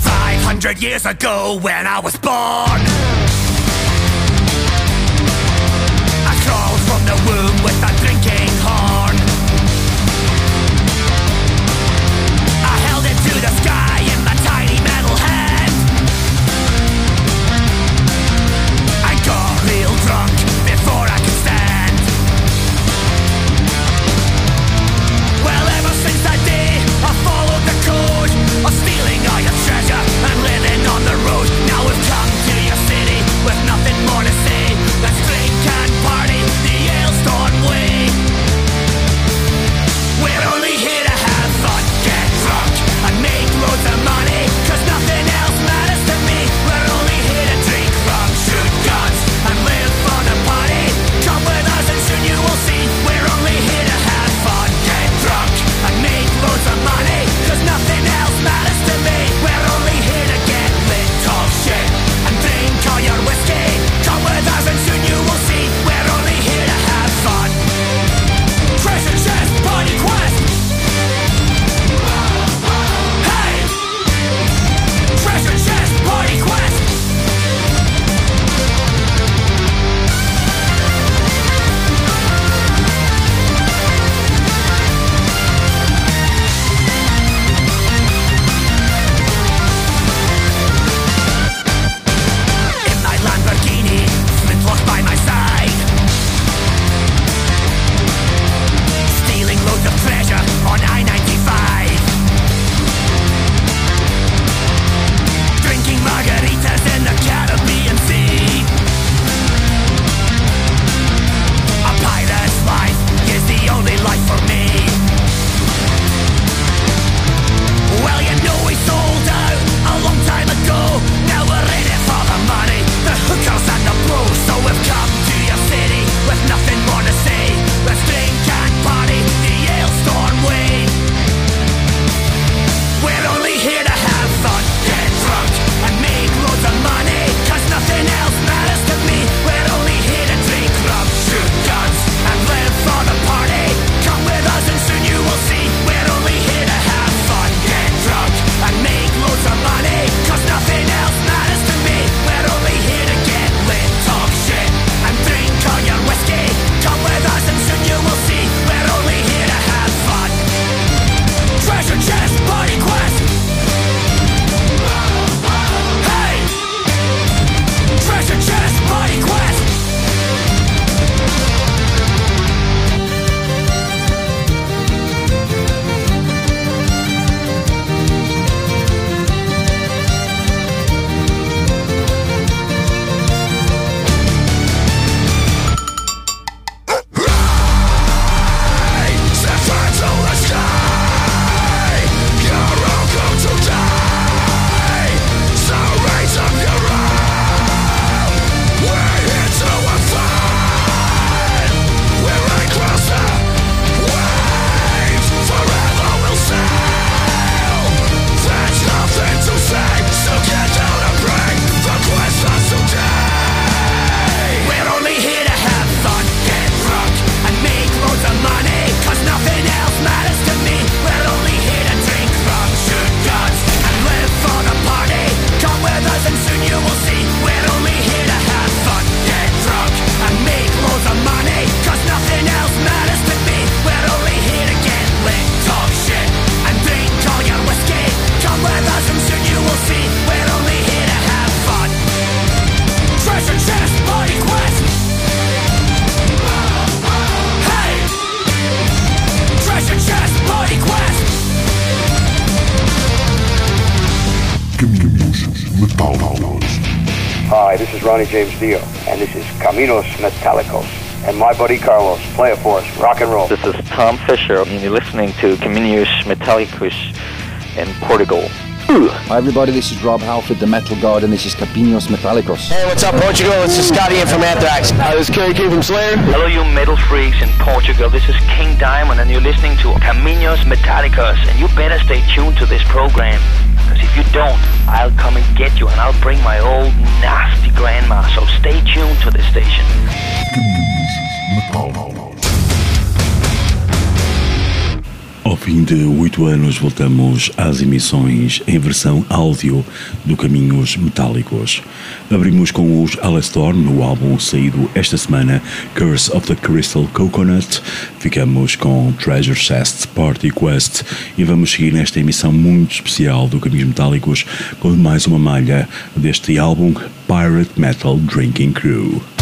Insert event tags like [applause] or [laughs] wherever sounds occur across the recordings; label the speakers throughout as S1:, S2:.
S1: 500 years ago when I was born. I crawled from the womb with a
S2: Johnny James Dio, and this is Caminos Metallicos. And my buddy Carlos, play it for us, rock and roll.
S3: This is Tom Fisher, and you're listening to Caminos Metallicos in Portugal.
S4: Hi everybody, this is Rob Halford, the Metal God, and this is Capinos Metallicos.
S5: Hey, what's up Portugal? This is Scotty from Anthrax. Hi, this is Kerry King from Slayer.
S3: Hello you metal freaks in Portugal, this is King Diamond, and you're listening to Caminos Metallicos, and you better stay tuned to this program if you don't, I'll come and get you and I'll bring my old nasty grandma. So stay tuned to the station.
S6: Fim de oito anos, voltamos às emissões em versão áudio do Caminhos Metálicos. Abrimos com os Alestorm no álbum saído esta semana, Curse of the Crystal Coconut. Ficamos com Treasure Chest Party Quest e vamos seguir nesta emissão muito especial do Caminhos Metálicos com mais uma malha deste álbum, Pirate Metal Drinking Crew.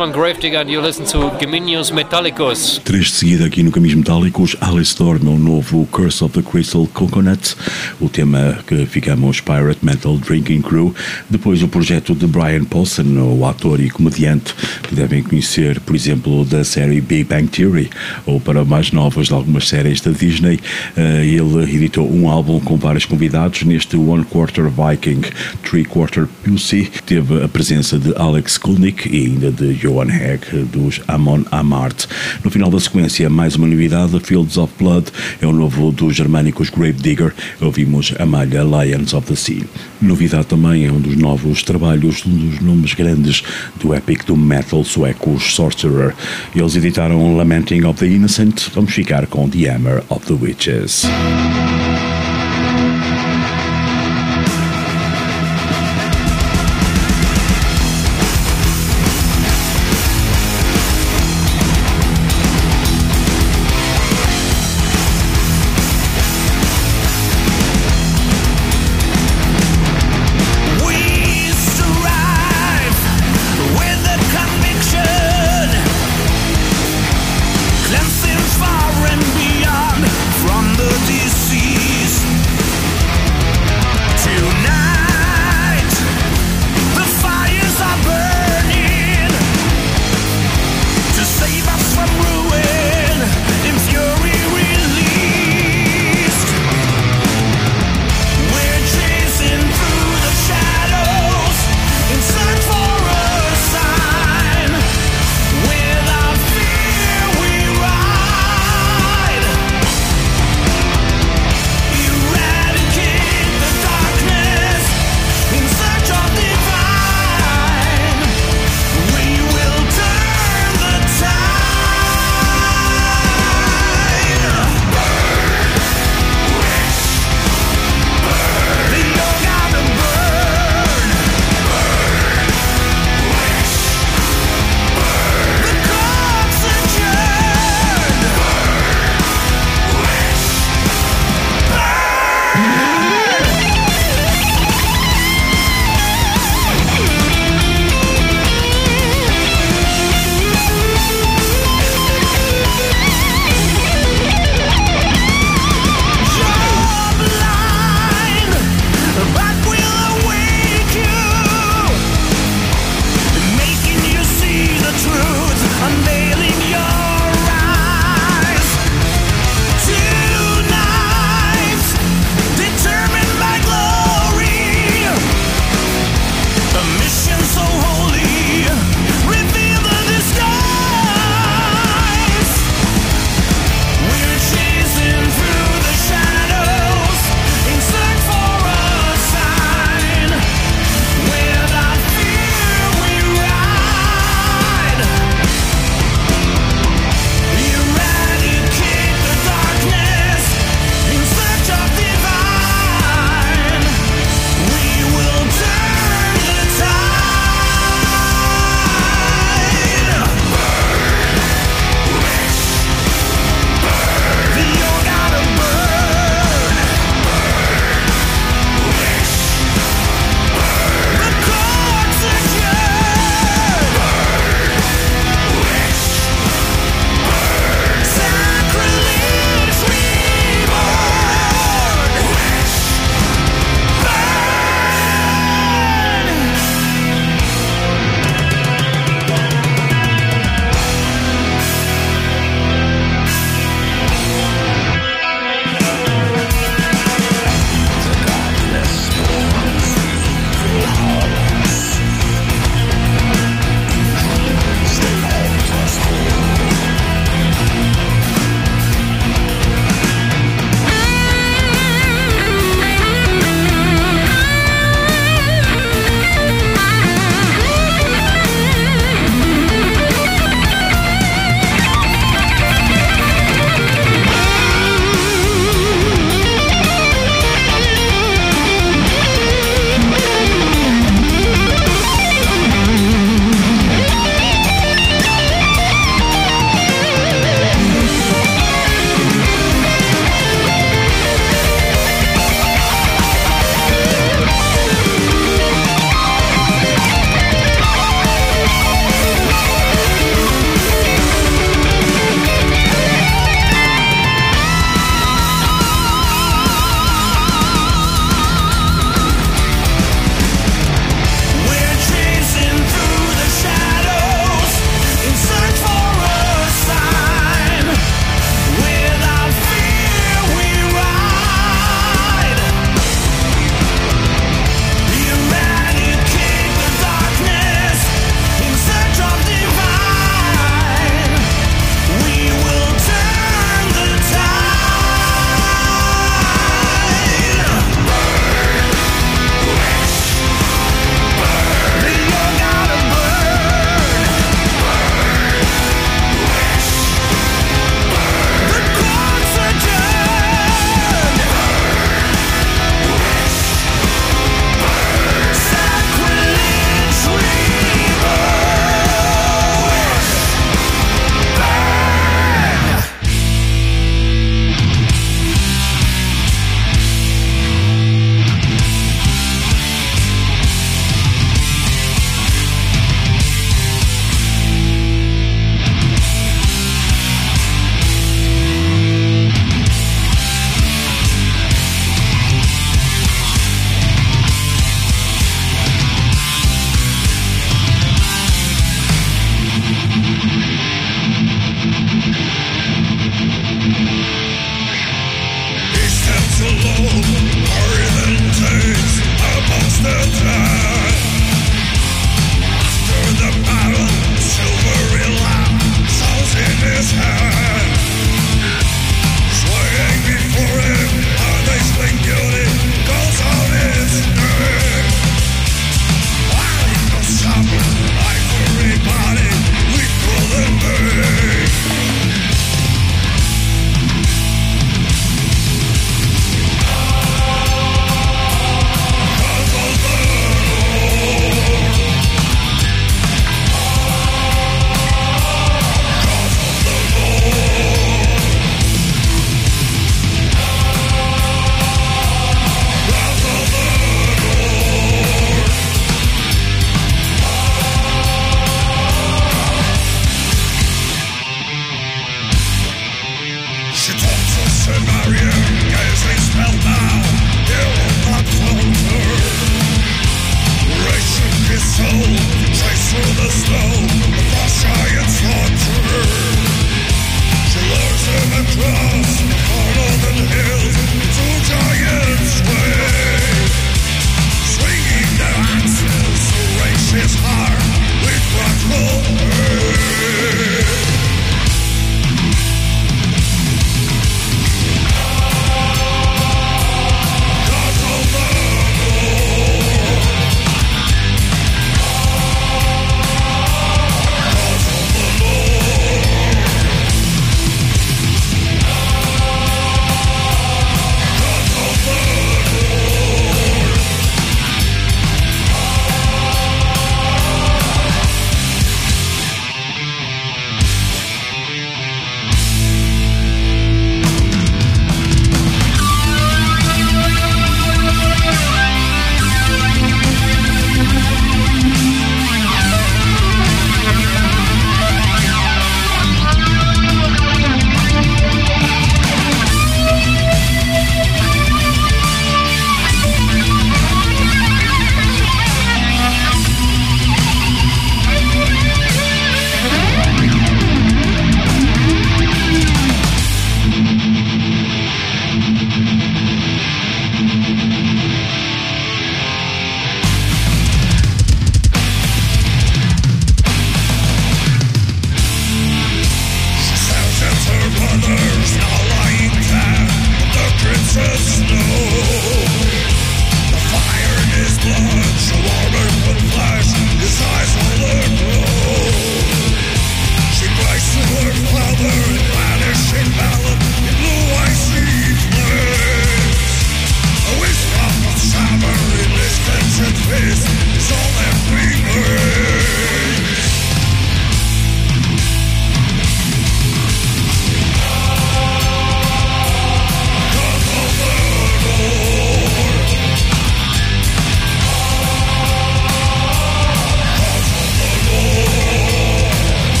S7: Van Gravedigger you listen to Geminius Metallicus.
S6: Três de seguida aqui no Caminhos Metálicos, Alice Storm, o novo Curse of the Crystal Coconut, o tema que ficamos Pirate Metal Drinking Crew, depois o projeto de Brian Paulson, o ator e comediante que devem conhecer, por exemplo, da série Big Bang Theory, ou para mais novas de algumas séries da Disney, eh, ele editou um álbum com vários convidados, neste One Quarter Viking, Three Quarter Pussy, teve a presença de Alex Kulnick e ainda de Johan Hegg dos Amon Amart. No final da sequência, mais uma novidade, Fields of Blood, é o novo dos germânicos Grave Digger, ouvimos a malha Lions of the Sea. Novidade também é um dos novos trabalhos, um dos nomes grandes do epic do metal sueco Sorcerer. Eles editaram Lamenting of the Innocent, vamos ficar com The Hammer of the Witches.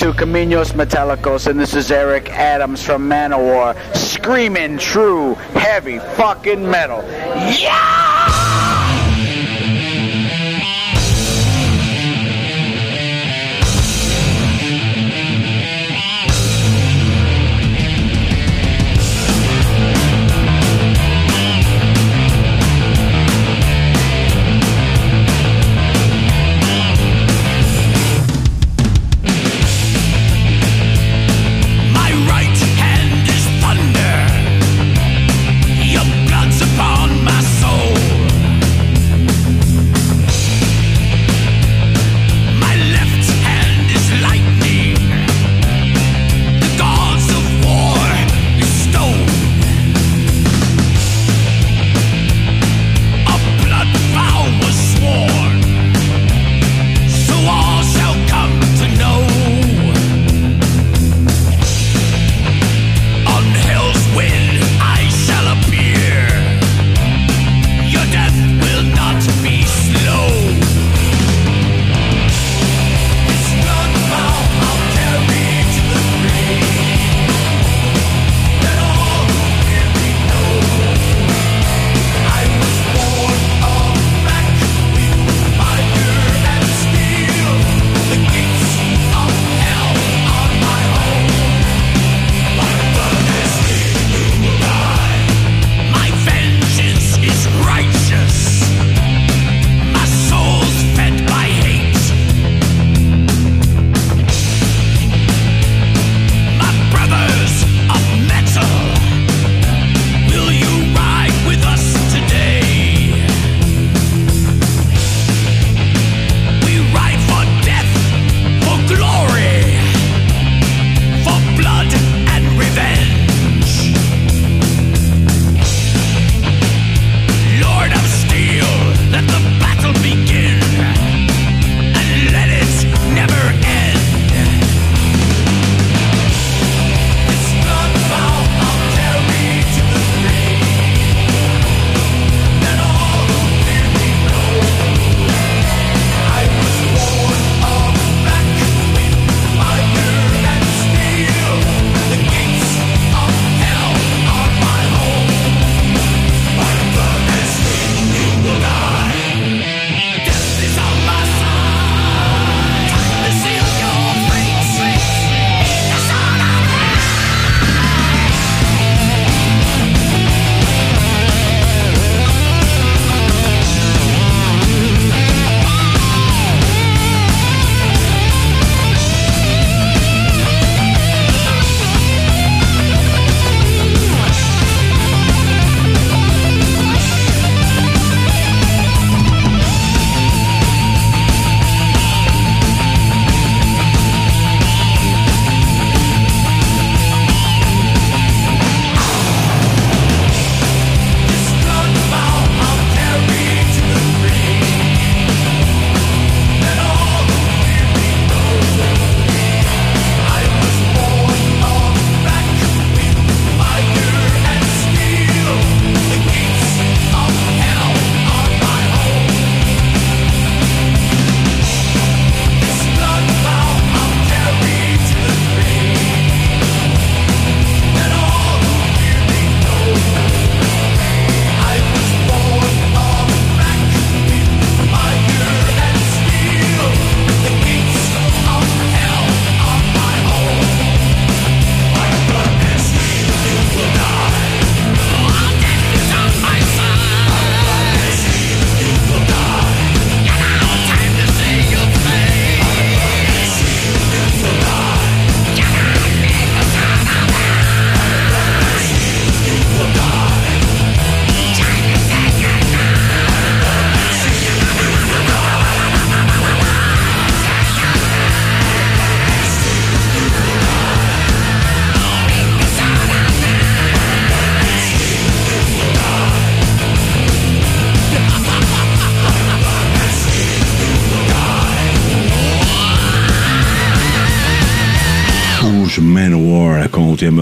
S8: To Caminos Metallicos, and this is Eric Adams from Manowar, screaming true heavy fucking metal. Yeah!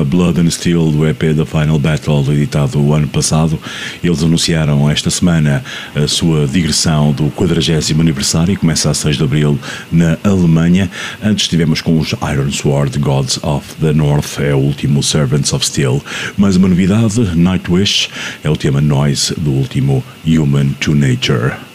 S9: Blood and Steel do EP da Final Battle, editado o ano passado. Eles anunciaram esta semana a sua digressão do 40 aniversário, que começa a 6 de abril na Alemanha. Antes estivemos com os Iron Sword, Gods of the North, é o último Servants of Steel. Mais uma novidade, Nightwish, é o tema Noise do último Human to Nature.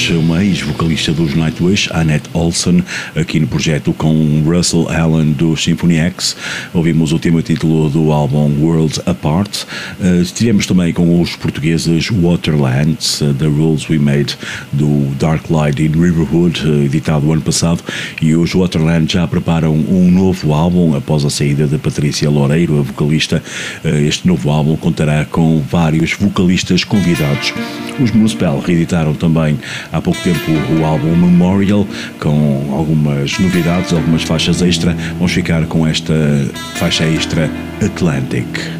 S6: Nightwish, uma ex-vocalista dos Nightwish, Annette Olsen, aqui no projeto com Russell Allen do Symphony X. Ouvimos o tema título do álbum Worlds Apart. Uh, estivemos também com os portugueses Waterlands, uh, The Rules We Made, do Dark Light in Riverwood, uh, editado ano passado, e os Waterlands já preparam um novo álbum após a saída de Patrícia Loureiro, a vocalista. Este novo álbum contará com vários vocalistas convidados. Os Municipal reeditaram também há pouco tempo o álbum Memorial, com algumas novidades, algumas faixas extra. Vamos ficar com esta faixa extra Atlantic.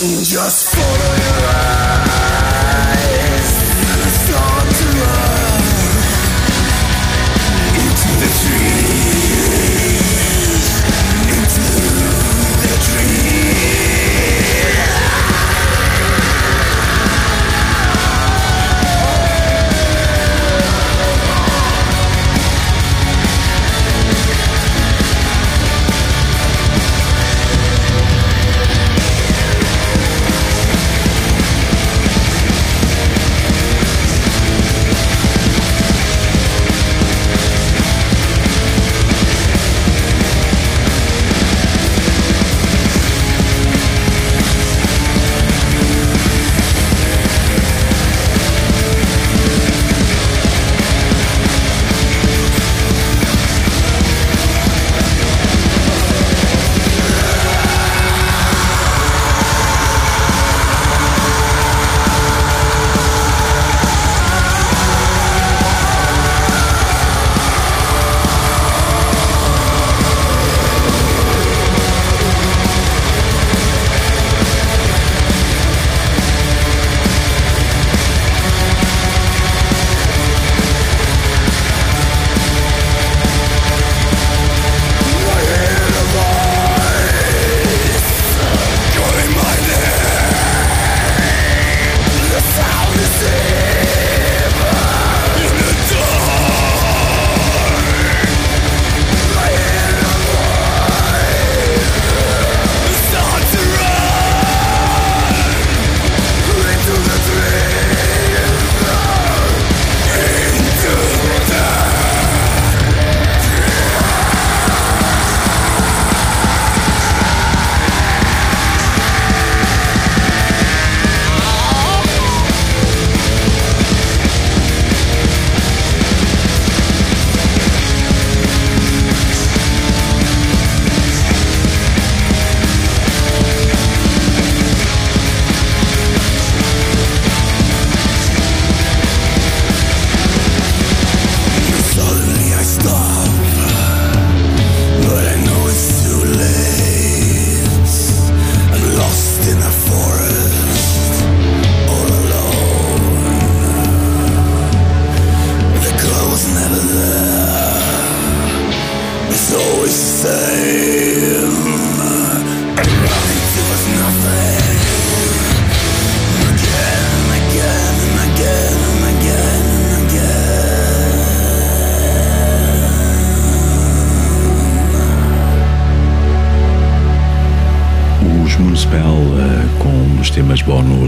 S10: Just.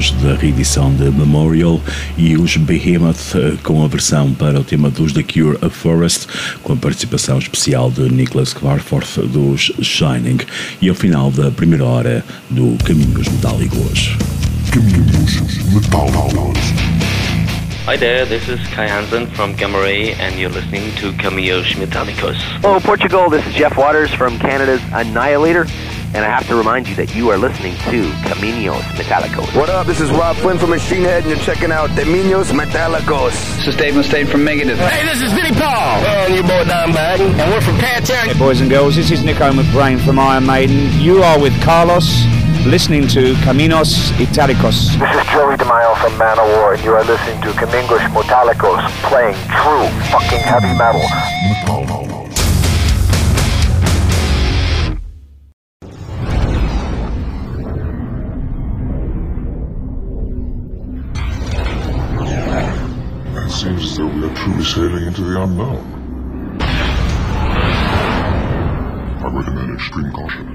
S6: Bónus da reedição de Memorial e os Behemoth eh, com a versão para o tema dos The Cure a Forest com a participação especial de Nicholas Kvarforth dos Shining e ao final da primeira hora do Caminhos Metálicos.
S11: Caminhos Metálicos.
S3: Hi there, this is Kai Hansen from Gamma Ray, and you're listening to Cameos Metallicos.
S12: Hello, Portugal. This is Jeff Waters from Canada's Annihilator, and I have to remind you that you are listening to Caminos Metallicos.
S13: What up? This is Rob Flynn from Machine Head, and you're checking out Deminos Metallicos.
S4: This is Dave Mustaine from Megadeth.
S13: Hey, this is Vinnie Paul. And your boy Don Baden. And we're from Pantera.
S8: Hey, boys and girls, this is Nico McBrain from Iron Maiden. You are with Carlos, listening to Caminos Italicos.
S14: This is Joey DeMaio from Manowar, and you are listening to Camingos Metallicos, playing true fucking heavy metal.
S11: are truly sailing into the unknown. I recommend extreme caution.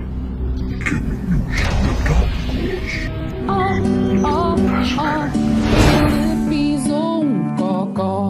S9: Kidney use left out, of course. Oh,
S10: oh, Fascinating. Oh,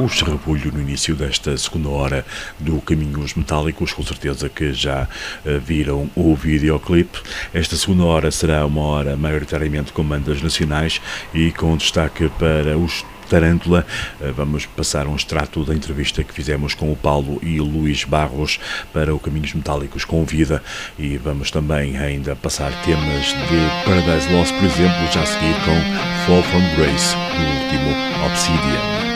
S10: o charrapulho no início desta segunda hora do Caminhos Metálicos, com certeza que já eh, viram o videoclipe. Esta segunda hora será uma hora maioritariamente com bandas nacionais e com destaque para os Tarântula. Eh, Vamos passar um extrato da entrevista que fizemos com o Paulo e o Luís Barros para o Caminhos Metálicos com Vida e vamos também ainda passar temas de Paradise Lost, por exemplo, já a seguir com Fall From Grace, o último Obsidian.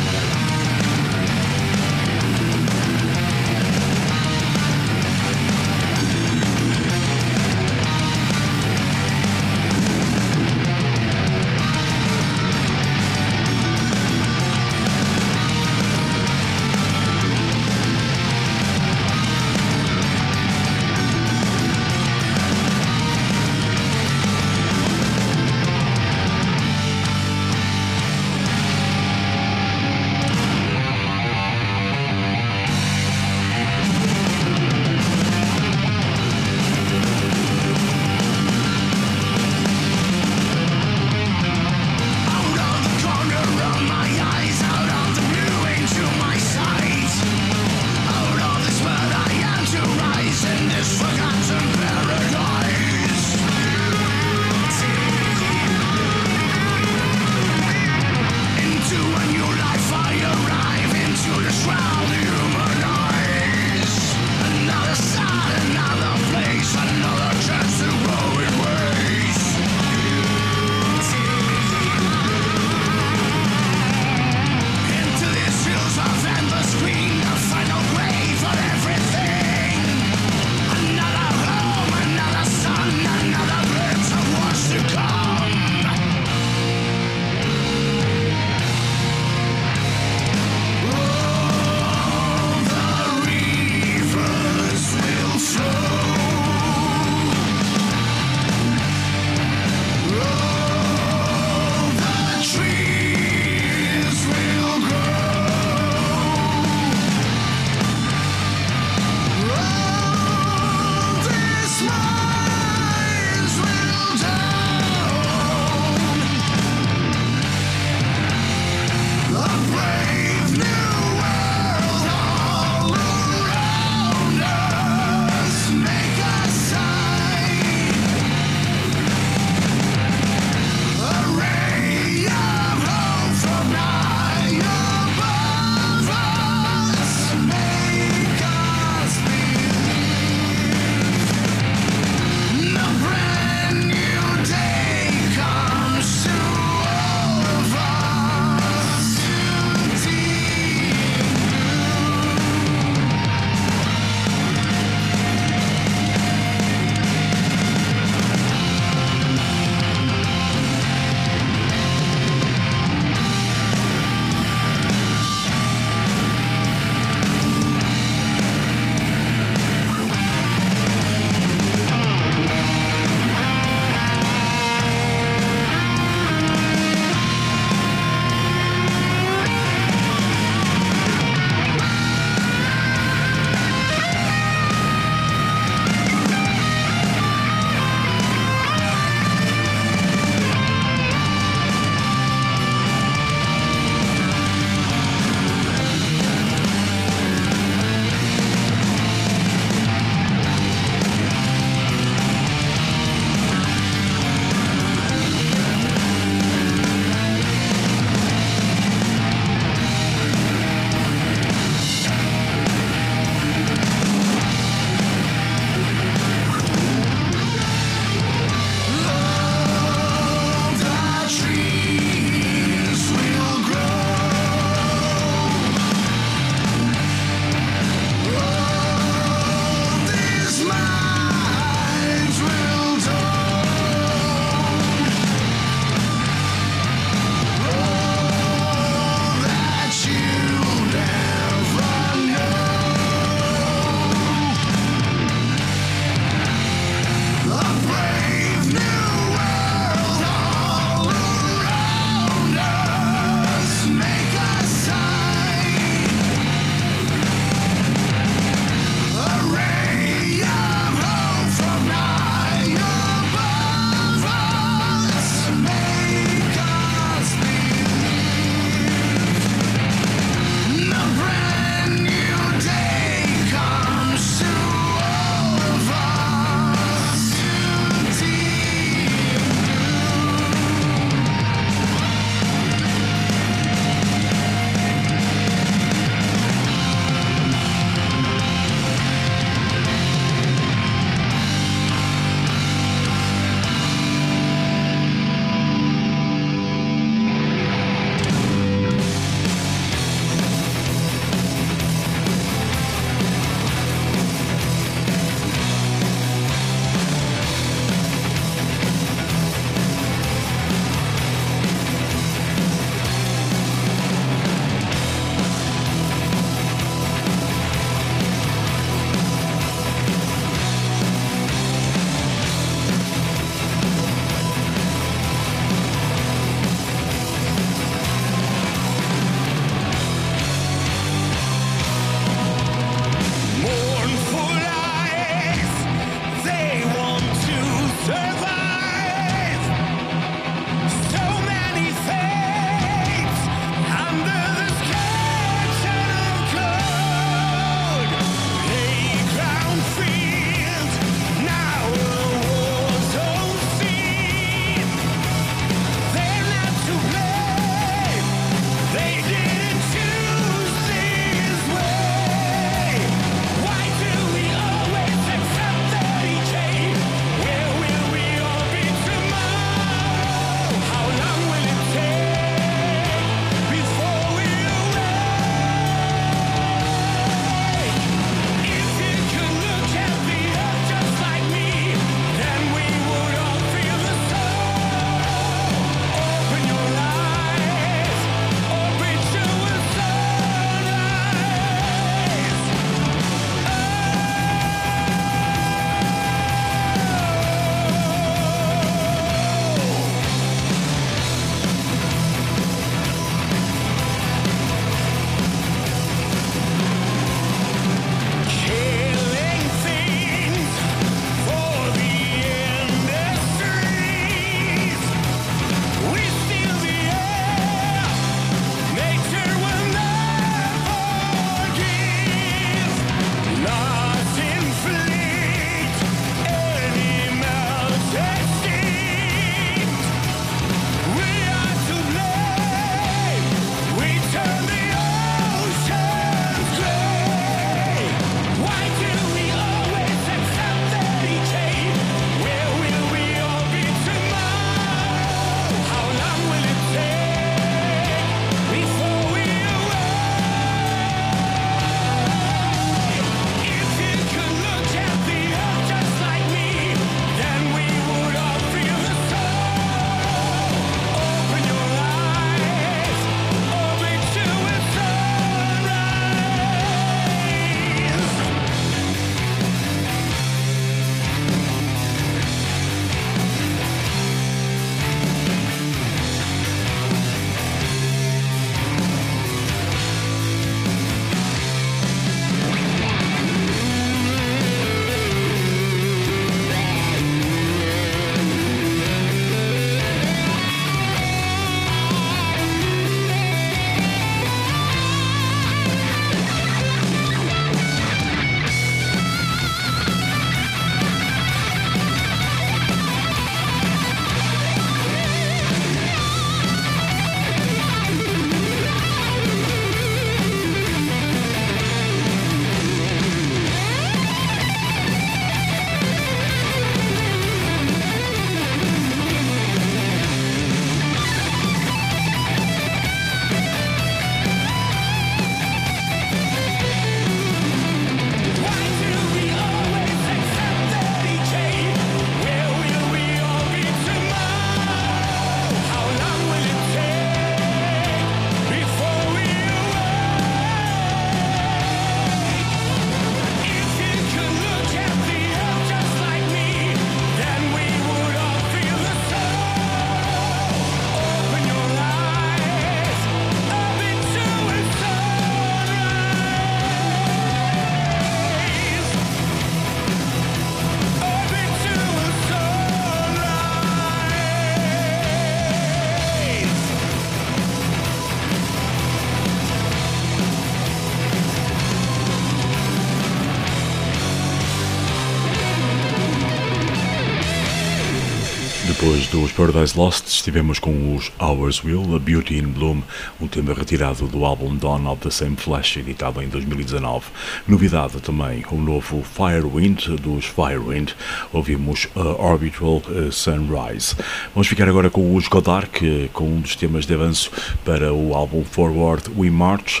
S6: Paradise Lost, estivemos com os Hours Will, A Beauty in Bloom, um tema retirado do álbum Dawn of the Same Flesh, editado em 2019. Novidade também, o novo Firewind, dos Firewind, ouvimos a Orbital eh, Sunrise. Vamos ficar agora com os Godark, com um dos temas de avanço para o álbum Forward We March.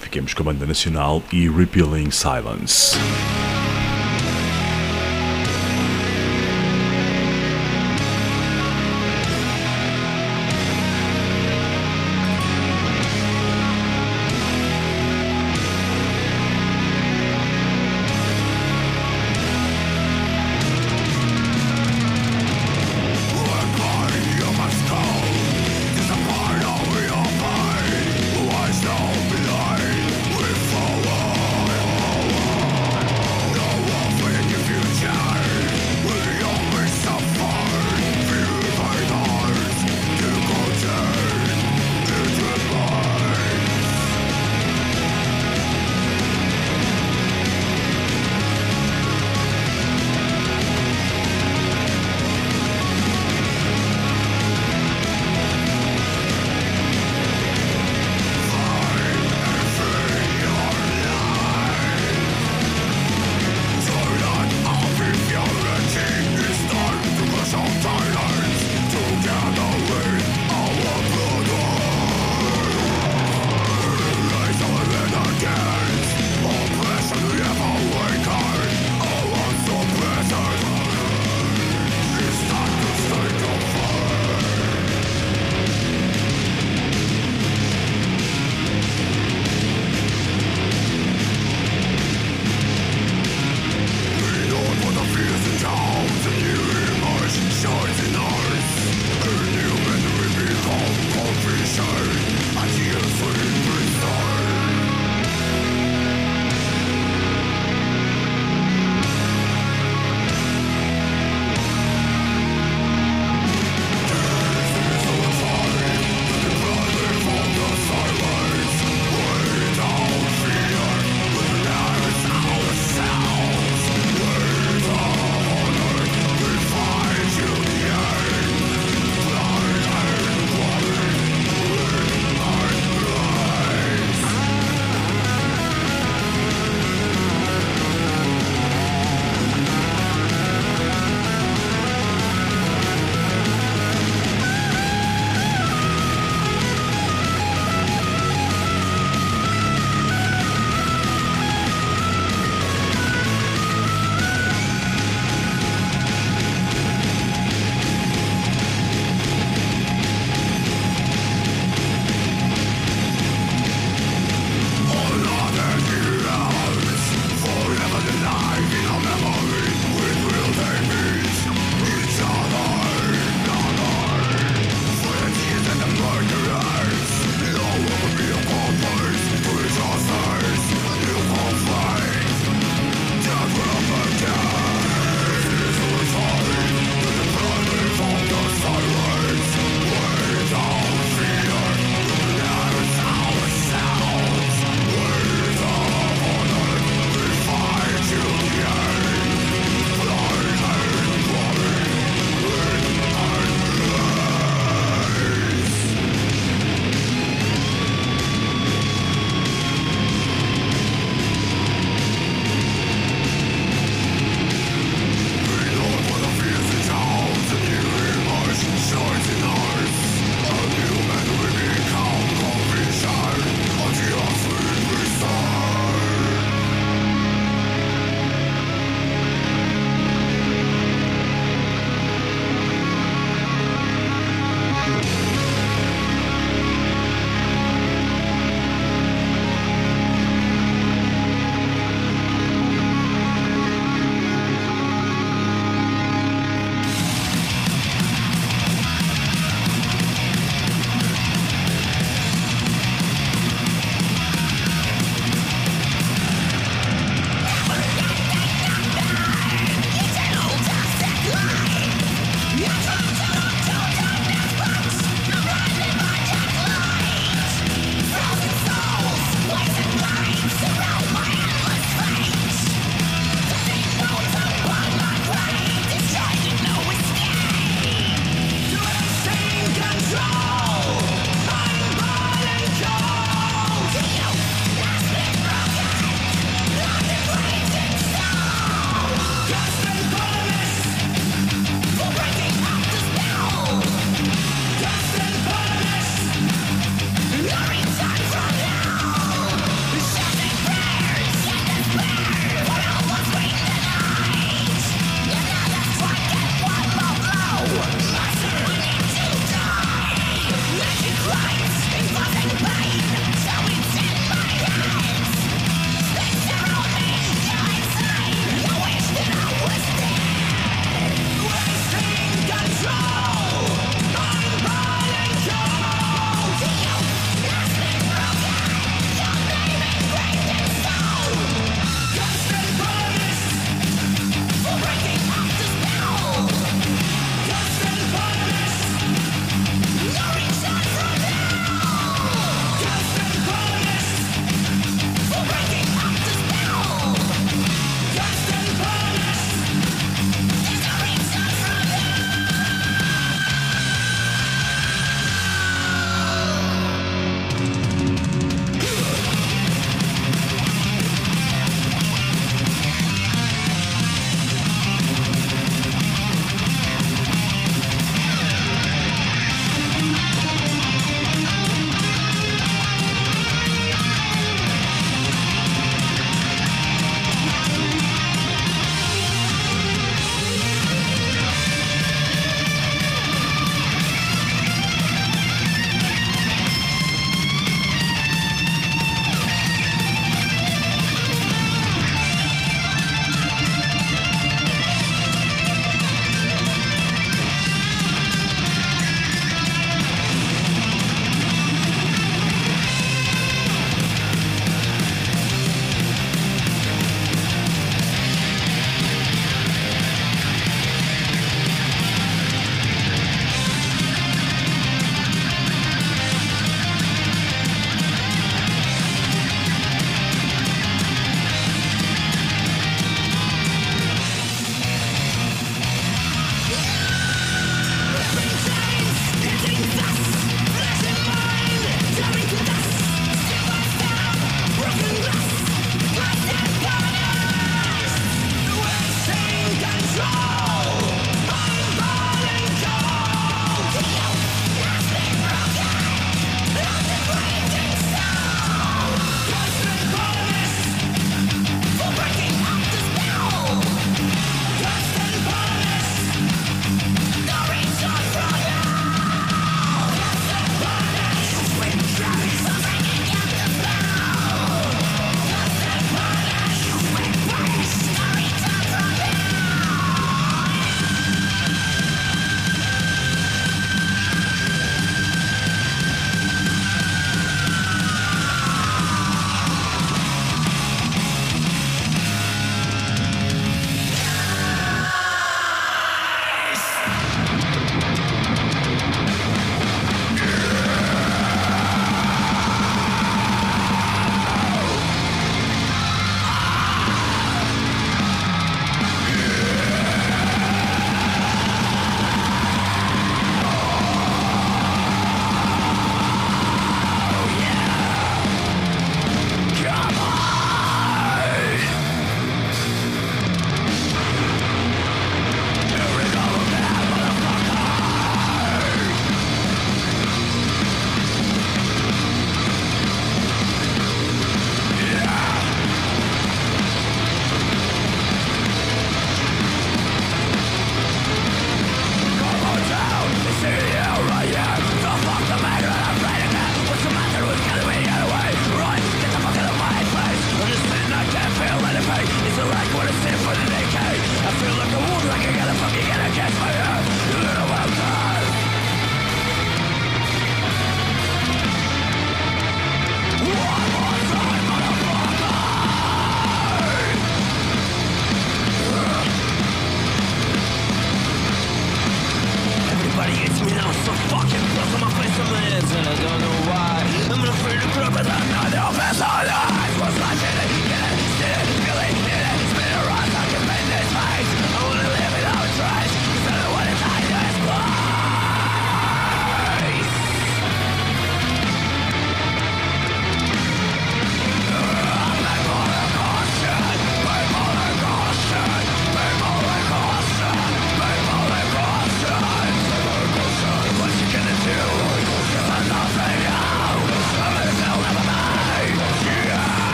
S6: Fiquemos com a banda nacional e Repealing Silence.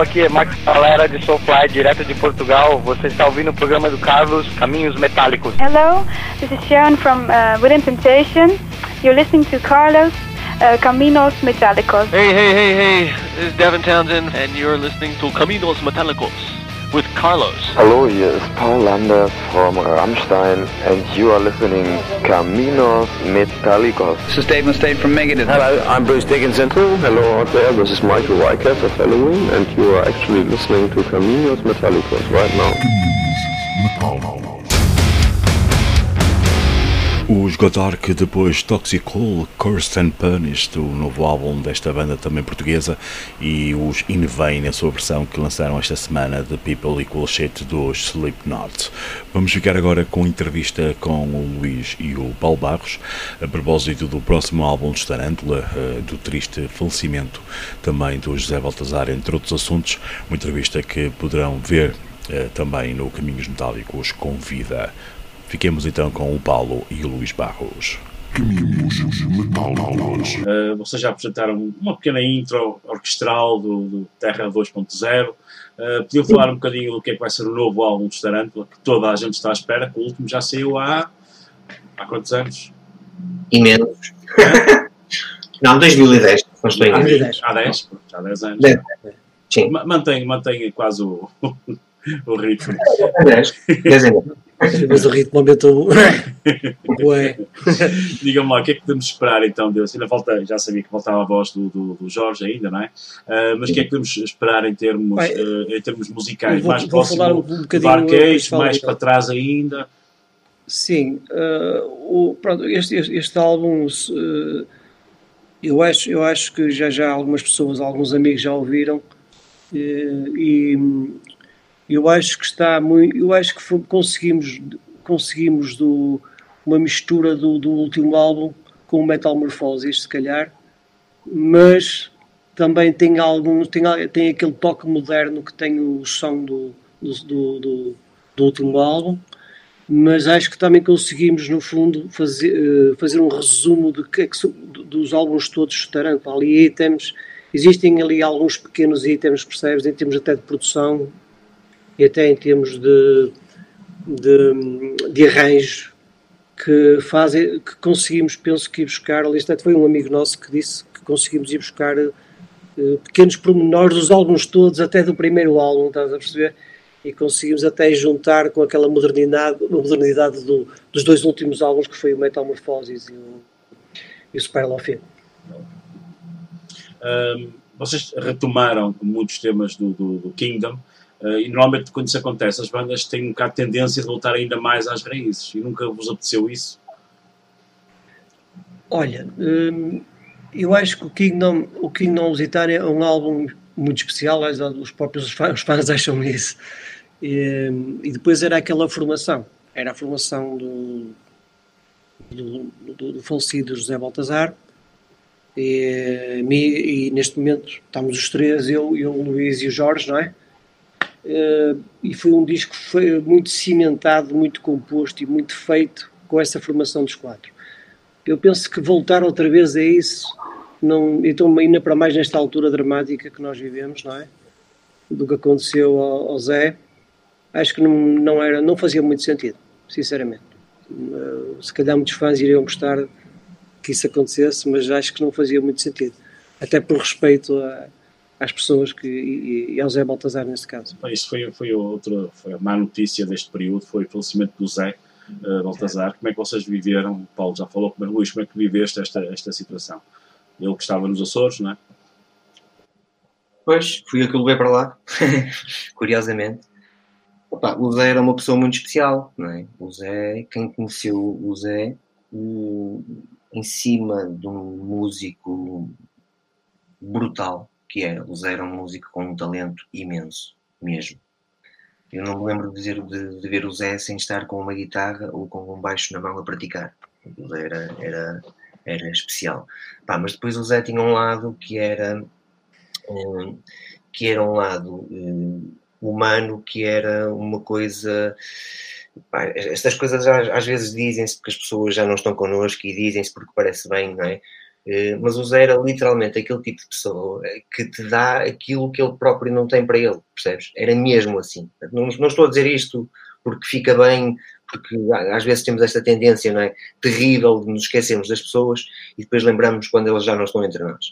S15: Alô, aqui é Max Galera de Soulfly, direto de Portugal. Você está ouvindo o programa do Carlos Caminhos Metálicos.
S16: Hello, this is Sharon from uh, Within Temptation. You're listening to Carlos uh, Caminos Metallicos.
S17: Hey, hey, hey, hey, this is Devin Townsend, and you're listening to Caminos Metallicos with Carlos.
S18: Hello, here is Paul Lander from Rammstein, and you are listening Caminos Metallicos.
S19: This is Dave Mustaine from Megadeth.
S18: Hello, I'm Bruce Dickinson.
S20: Oh, hello out there, this is Michael Weikert of Halloween, and you are actually listening to Caminos Metallicos right now.
S6: Os Godark, depois Toxical, Cursed and Punished, o novo álbum desta banda também portuguesa, e os In Vain, a sua versão que lançaram esta semana de People Equal Shit dos Slipknot. Vamos ficar agora com entrevista com o Luís e o Paulo Barros, a propósito do próximo álbum de Tarântula, eh, do triste falecimento também do José Baltazar, entre outros assuntos, uma entrevista que poderão ver eh, também no Caminhos Metálicos com vida. Fiquemos então com o Paulo e o Luís Barros.
S21: Uh, vocês já apresentaram uma pequena intro orquestral do, do Terra 2.0. Uh, podiam falar um bocadinho do que é que vai ser o novo álbum de Tarântula, que toda a gente está à espera, que o último já saiu há. há quantos anos?
S22: Imensos. [laughs] Não, 2010, não estou em
S21: Há
S22: erro.
S21: 10, há 10, pronto, há 10 anos.
S22: Dez. Sim.
S21: Ma- Mantém, mantém quase o, [laughs] o ritmo.
S22: 10, 10 ainda.
S23: Mas o ritmo aumentou. [laughs] Ué.
S21: Diga-me lá, o que é que podemos esperar então deles? Ainda falta, já sabia que faltava a voz do, do, do Jorge ainda, não é? Ah, mas o que é que podemos esperar em termos,
S23: Vai,
S21: ah, em termos musicais?
S23: vou-
S21: mais
S23: vou
S21: próximo
S23: falar um
S21: do
S23: bocadinho, depois falo
S21: mais
S23: então.
S21: para trás ainda?
S23: Sim, eh, o, pronto, este, este, este álbum, eu, acho, eu acho que já, já algumas pessoas, alguns amigos já ouviram, e eu acho que está muito, eu acho que foi- conseguimos, conseguimos do, uma mistura do, do último álbum com o Metamorphosis, se calhar, mas também tem algum, tem, tem aquele toque moderno que tem o som do, do, do, do- último álbum mas acho que também conseguimos, no fundo, fazer, eh, fazer um resumo de que é dos álbuns todos Taranto. Ali itens, existem ali alguns pequenos itens, percebes, em termos até de produção e até em termos de, de, de arranjo que fazem, que conseguimos, penso que ir buscar, ali foi um amigo nosso que disse que conseguimos ir buscar eh, pequenos pormenores dos álbuns todos, até do primeiro álbum, estás a perceber? e conseguimos até juntar com aquela modernidade, modernidade do- dos dois últimos álbuns que foi o Metamorphosis e o, e o Superlofin.
S21: Ahm, vocês retomaram muitos temas do, do, do Kingdom e normalmente quando isso acontece as bandas têm um bocado de tendência de voltar ainda mais às raízes e nunca vos apeteceu isso?
S23: Olha, hum, eu acho que o Kingdom, o Kingdom Lusitânia é um álbum muito especial, os próprios fãs, os fãs [laughs] acham isso. E, hum, e depois era aquela formação, era a formação do, do, do- do falecido José Baltazar. E, e neste momento estamos os três, eu, eu, o Luís e o Jorge, não é? Eh, e foi um disco muito cimentado, muito composto e muito feito com essa formação dos quatro. Eu penso que voltar outra vez a isso, não, então ainda para mais nesta altura dramática que nós vivemos, não é? Do que aconteceu ao, ao Zé, acho que não, não, era, não fazia muito sentido, sinceramente. Eh, Se calhar muitos fãs iriam gostar que isso acontecesse, mas acho que não fazia muito sentido. Até por respeito a- às pessoas que, e, e ao Zé Baltazar nesse caso.
S21: Isso foi, foi outra foi a má notícia deste período, foi o falecimento do Zé uh, Baltazar. Como é que vocês viveram? O Paulo já falou, mas Luís, como é que viveste esta, esta situação? Ele que estava nos Açores, não é?
S22: Pois, fui eu que o levei para lá, [laughs] curiosamente. Opa, o Zé era uma pessoa muito especial, não é? O Zé, quem conheceu o Zé, em cima de um músico brutal que era. O Zé era um músico com um talento imenso, mesmo. Eu não me lembro de, dizer, de, de ver o Zé sem estar com uma guitarra ou com um baixo na mão a praticar. Era, era, era especial. Pá, mas depois o Zé tinha um lado que era hum, que era um lado hum, humano, que era uma coisa. pá, estas coisas às, às vezes dizem-se porque as pessoas já não estão connosco e dizem-se porque parece bem, não é? Eh, Mas o Zé era literalmente aquele tipo de pessoa eh, que te dá aquilo que ele próprio não tem para ele, percebes? Era mesmo assim. Não, não estou a dizer isto porque fica bem, porque às vezes temos esta tendência, não é? Terrível de nos esquecermos das pessoas e depois lembramos quando elas já não estão entre nós.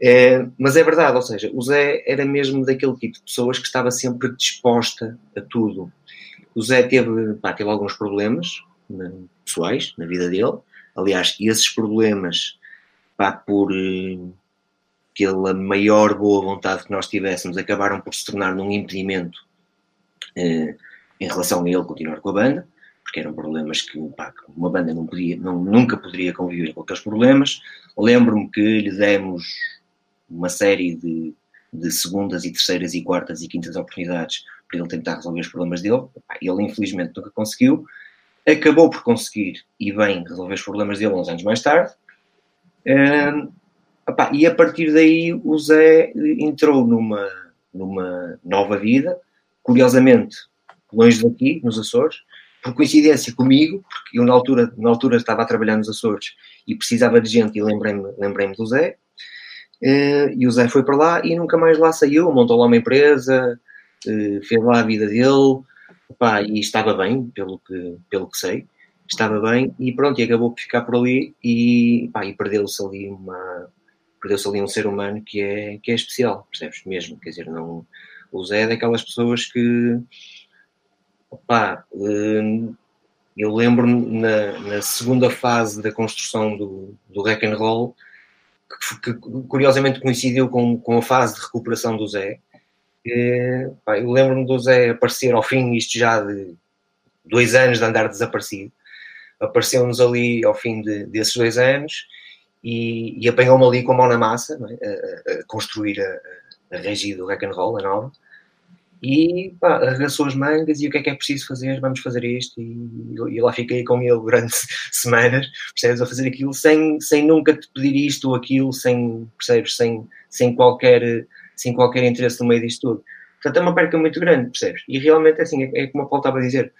S22: É, mas é verdade, ou seja, o Zé era mesmo daquele tipo de pessoas que estava sempre disposta a tudo. O Zé teve, pá, teve alguns problemas né, pessoais na vida dele. Aliás, esses problemas, pá, por eh, pela maior boa vontade que nós tivéssemos, acabaram por se tornar num impedimento eh, em relação a ele continuar com a banda, porque eram problemas que, pá, uma banda não podia, não, nunca poderia conviver com aqueles problemas. Lembro-me que lhe demos uma série de, de segundas e terceiras e quartas e quintas oportunidades para ele tentar resolver os problemas dele. Ele, infelizmente, nunca conseguiu. Acabou por conseguir, e bem, resolver os problemas dele uns anos mais tarde. Opá, e a partir daí o Zé entrou numa, numa nova vida, curiosamente, longe daqui, nos Açores, por coincidência comigo, porque eu na altura, na altura estava a trabalhar nos Açores e precisava de gente e lembrei-me lembrei do Zé. Eh, e o Zé foi para lá e nunca mais lá saiu, montou lá uma empresa, eh, fez lá a vida dele, opá, e estava bem, pelo que, pelo que sei, estava bem, e pronto, e acabou por ficar por ali e, pá, e perdeu-se ali uma perdeu-se ali um ser humano que é, que é especial, percebes? Mesmo, quer dizer, não, o Zé é daquelas pessoas que opá, hum, eu lembro-me na, na segunda fase da construção do, do rock and roll que, que curiosamente coincidiu com, com a fase de recuperação do Zé. Eu lembro-me do Zé aparecer ao fim, isto já de dois anos de andar desaparecido. Apareceu-nos ali ao fim de- desses dois anos e, e apanhou-me ali com a mão na massa, é? a, a- construir a, a regi do rock and roll, a nova. E pá, arregaçou as mangas e o que é que é preciso fazer? Vamos fazer isto. E, e lá fiquei com ele durante [laughs] semanas, percebes? A fazer aquilo sem, sem nunca te pedir isto ou aquilo, sem, percebes? Sem, sem, qualquer, sem qualquer interesse no meio disto tudo. Portanto, é uma perca muito grande, percebes? E realmente, assim, é, é como o Paulo estava a dizer: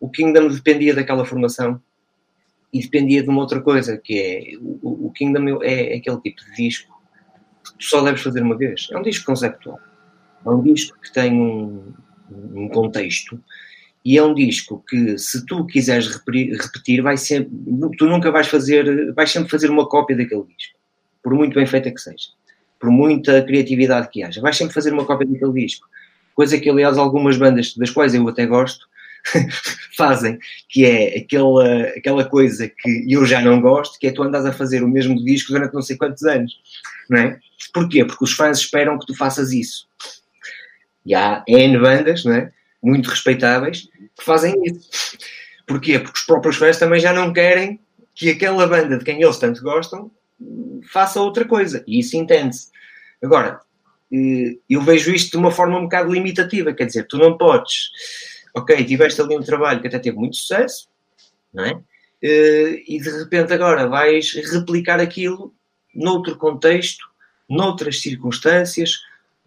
S22: o Kingdom dependia daquela formação e dependia de uma outra coisa, que é o, o Kingdom é, é aquele tipo de disco que tu só deves fazer uma vez. É um disco conceptual. É um disco que tem um, um contexto e é um disco que, se tu quiseres repetir, vai sempre, tu nunca vais fazer, vais sempre fazer uma cópia daquele disco, por muito bem feita que seja, por muita criatividade que haja, vais sempre fazer uma cópia daquele disco. Coisa que, aliás, algumas bandas, das quais eu até gosto, [laughs] fazem, que é aquela, aquela coisa que eu já não gosto, que é tu andas a fazer o mesmo disco durante não sei quantos anos, não é? Porquê? Porque os fãs esperam que tu faças isso. E há N bandas, não é? Muito respeitáveis, que fazem isso. Porquê? Porque os próprios fãs também já não querem que aquela banda de quem eles tanto gostam faça outra coisa. E isso entende-se. Agora, eh, eu vejo isto de uma forma um bocado limitativa. Quer dizer, tu não podes. Ok, tiveste ali um trabalho que até teve muito sucesso, não é? Eh, E de repente agora vais replicar aquilo noutro contexto, noutras circunstâncias,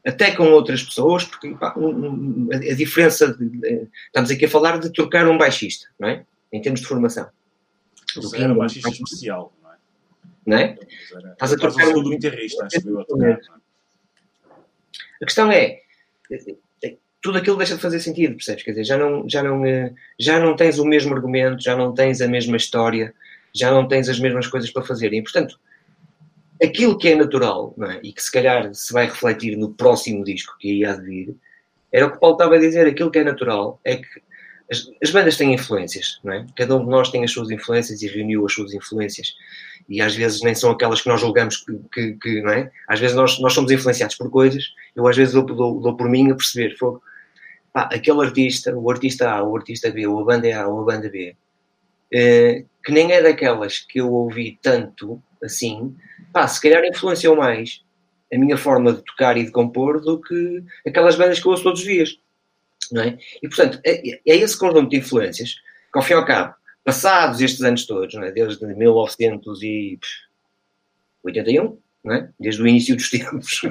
S22: até com outras pessoas, porque pá, um- um- a, diferença. De, estamos aqui a falar de trocar um baixista, não é? Em termos de formação. Do
S21: era
S22: Kingdom,
S21: baixista especial, é?
S22: é?
S21: Era
S22: Estás a trocar um-
S21: guitarrista, acho a [laughs] é?
S22: A questão é, eh, eh, tudo aquilo deixa de fazer sentido, percebes? Quer dizer, já não, já não, eh, já não tens o mesmo argumento, já não tens a mesma história, já não tens as mesmas coisas para fazer. E, portanto, aquilo que é natural, é? e que se calhar se vai refletir no próximo disco que aí há de vir, era o que o Paulo estava a dizer, aquilo que é natural é que as, as bandas têm influências, não é? Cada um de nós tem as suas influências e reuniu as suas influências. E às vezes nem são aquelas que nós julgamos que, que, que, não é? Às vezes nós, nós somos influenciados por coisas, eu às vezes dou, dou, dou por mim a perceber, fogo, pá, aquele artista, o artista A, o artista B, ou a banda A, ou a banda B, eh, que nem é daquelas que eu ouvi tanto assim, pá, se calhar influenciou mais a minha forma de tocar e de compor do que aquelas bandas que eu ouço todos os dias. Não é? E portanto, é, é esse conjunto de influências que, ao fim e ao cabo, passados estes anos todos, não é? desde 1981, não é? desde o início dos [laughs] tempos,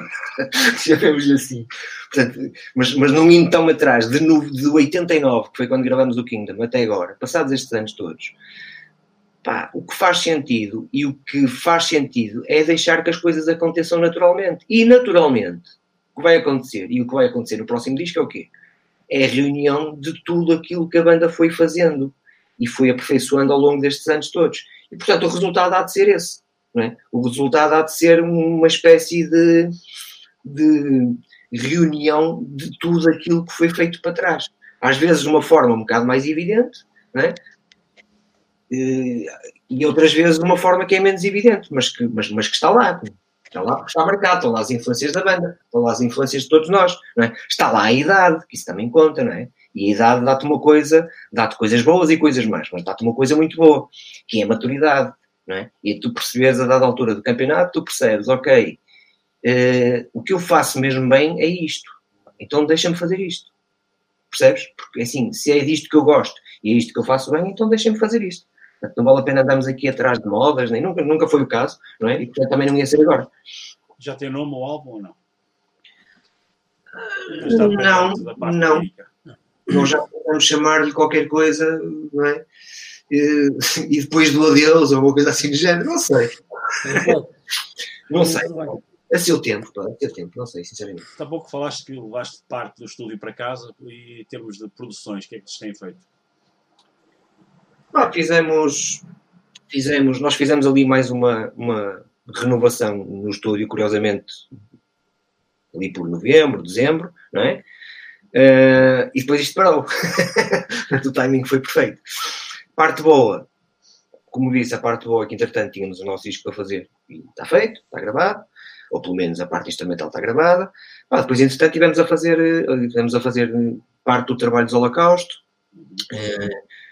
S22: chamemos-lhe assim, Portanto, mas, mas não indo tão atrás, de, no, de 89, que foi quando gravamos o Kingdom, até agora, passados estes anos todos, pá, o que faz sentido e o que faz sentido é deixar que as coisas aconteçam naturalmente. E naturalmente, o que vai acontecer e o que vai acontecer no próximo disco é o quê? É a reunião de tudo aquilo que a banda foi fazendo e foi aperfeiçoando ao longo destes anos todos. E portanto, o resultado há de ser esse. Não é? O resultado há de ser uma espécie de, de reunião de tudo aquilo que foi feito para trás. Às vezes de uma forma um bocado mais evidente, não é? Eh, e outras vezes de uma forma que é menos evidente, mas que, mas, mas que está lá. Está lá porque está marcado, estão lá as influências da banda, estão lá as influências de todos nós. Não é? Está lá a idade, que isso também conta, não é? E a idade dá-te uma coisa, dá-te coisas boas e coisas más, mas dá-te uma coisa muito boa, que é a maturidade, não é? E tu percebes a dada altura do campeonato, tu percebes, ok, eh, o que eu faço mesmo bem é isto, então deixa-me fazer isto. Percebes? Porque assim, se é disto que eu gosto e é isto que eu faço bem, então deixa-me fazer isto. Portanto, não vale a pena andarmos aqui atrás de modas, nem nunca, nunca foi o caso, não é? E portanto também não ia ser agora.
S21: Já tem nome o álbum ou não?
S22: Não, não. Nós já podemos chamar-lhe qualquer coisa, não é? E, e depois do adeus ou alguma coisa assim do género, não sei. Não sei. É seu tempo, pá, é seu tempo, não sei, sinceramente.
S21: Há pouco falaste que levaste parte do estúdio para casa e em termos de produções, o que é que vocês têm feito?
S22: Pá, fizemos, fizemos, nós fizemos ali mais uma, uma renovação no estúdio, curiosamente, ali por novembro, dezembro, não é? Eh, e depois isto parou. [laughs] O timing foi perfeito. Parte boa, como disse, a parte boa é que entretanto tínhamos o nosso disco para fazer e está feito, está gravado, ou pelo menos a parte instrumental está gravada. Pá, depois, entretanto, tivemos a fazer, eh, tivemos a fazer parte do trabalho dos Holocausto, eh,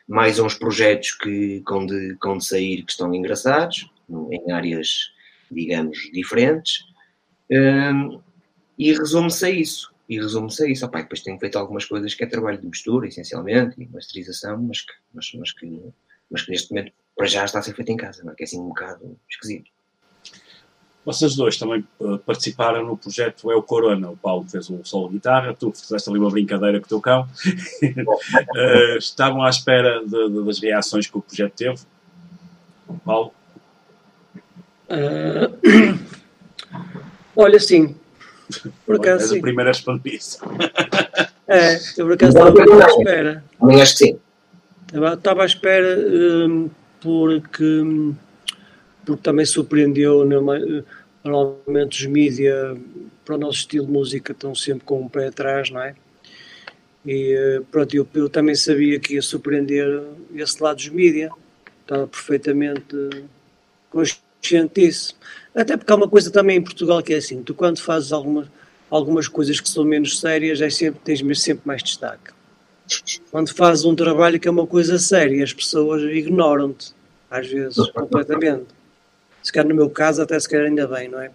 S22: mais uns projetos que com de, com de sair que estão engraçados, em áreas, digamos, diferentes. Um, e resume-se a isso. E resume-se a isso. Opa, depois tenho feito algumas coisas que é trabalho de mistura, essencialmente, e masterização, mas que, mas, mas que, mas que neste momento, para já, está a ser feito em casa, não é? que é assim um bocado esquisito.
S21: Vocês dois também uh, participaram no projeto É o Corona. O Paulo fez o solo de guitarra, tu fizeste ali uma brincadeira com o teu cão. uh, [laughs] estavam à espera de, de, das reações que o projeto teve. Paulo?
S23: Ah, olha, sim. Por acaso, sim.
S21: primeiro a responder isso. [laughs]
S23: É, eu por acaso estava um à espera.
S22: Também acho que sim.
S23: Estava, à espera hum, porque, porque também surpreendeu. né, ma- Normalmente os mídia, para o nosso estilo de música, estão sempre com um pé atrás, não é? E eh, pronto, eu, eu também sabia que ia surpreender esse lado dos mídia. Estava perfeitamente consciente disso. Até porque há uma coisa também em Portugal que é assim: tu, quando fazes algumas, algumas coisas que são menos sérias, é sempre, tens sempre mais destaque. Quando fazes um trabalho que é uma coisa séria, as pessoas ignoram-te, às vezes, completamente. Se calhar no meu caso, até se calhar ainda bem, não é?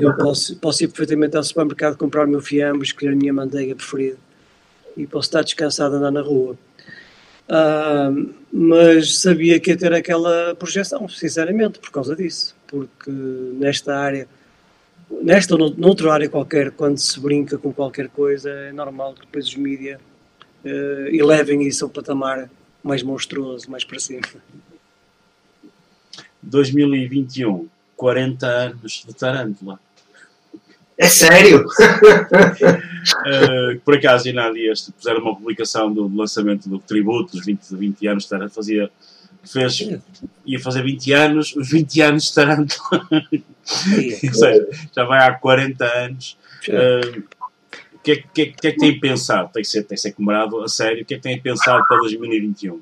S23: Eu posso, posso ir perfeitamente ao supermercado comprar o meu fiambre, escolher a minha manteiga preferida e posso estar descansado a andar na rua. Ah, mas sabia que ia ter aquela projeção, sinceramente, por causa disso. Porque nesta área, nesta ou nout- noutra área qualquer, quando se brinca com qualquer coisa, é normal que depois os mídia eh, elevem isso ao patamar mais monstruoso, mais para cima.
S21: 2021, 40 anos de Tarântula.
S22: É sério?
S21: Uh, [laughs] por acaso, ainda há dias puseram uma publicação do lançamento do tributo dos 20, 20 anos de Tarântula. Fazia, fez, ia fazer 20 anos, os 20 anos de Tarântula. [laughs] Ou seja, já vai há 40 anos. Uh, O que, é, que, é, que é que tem pensado? Tem que, ser, tem que ser comemorado a sério. O que é que tem pensado para 2021?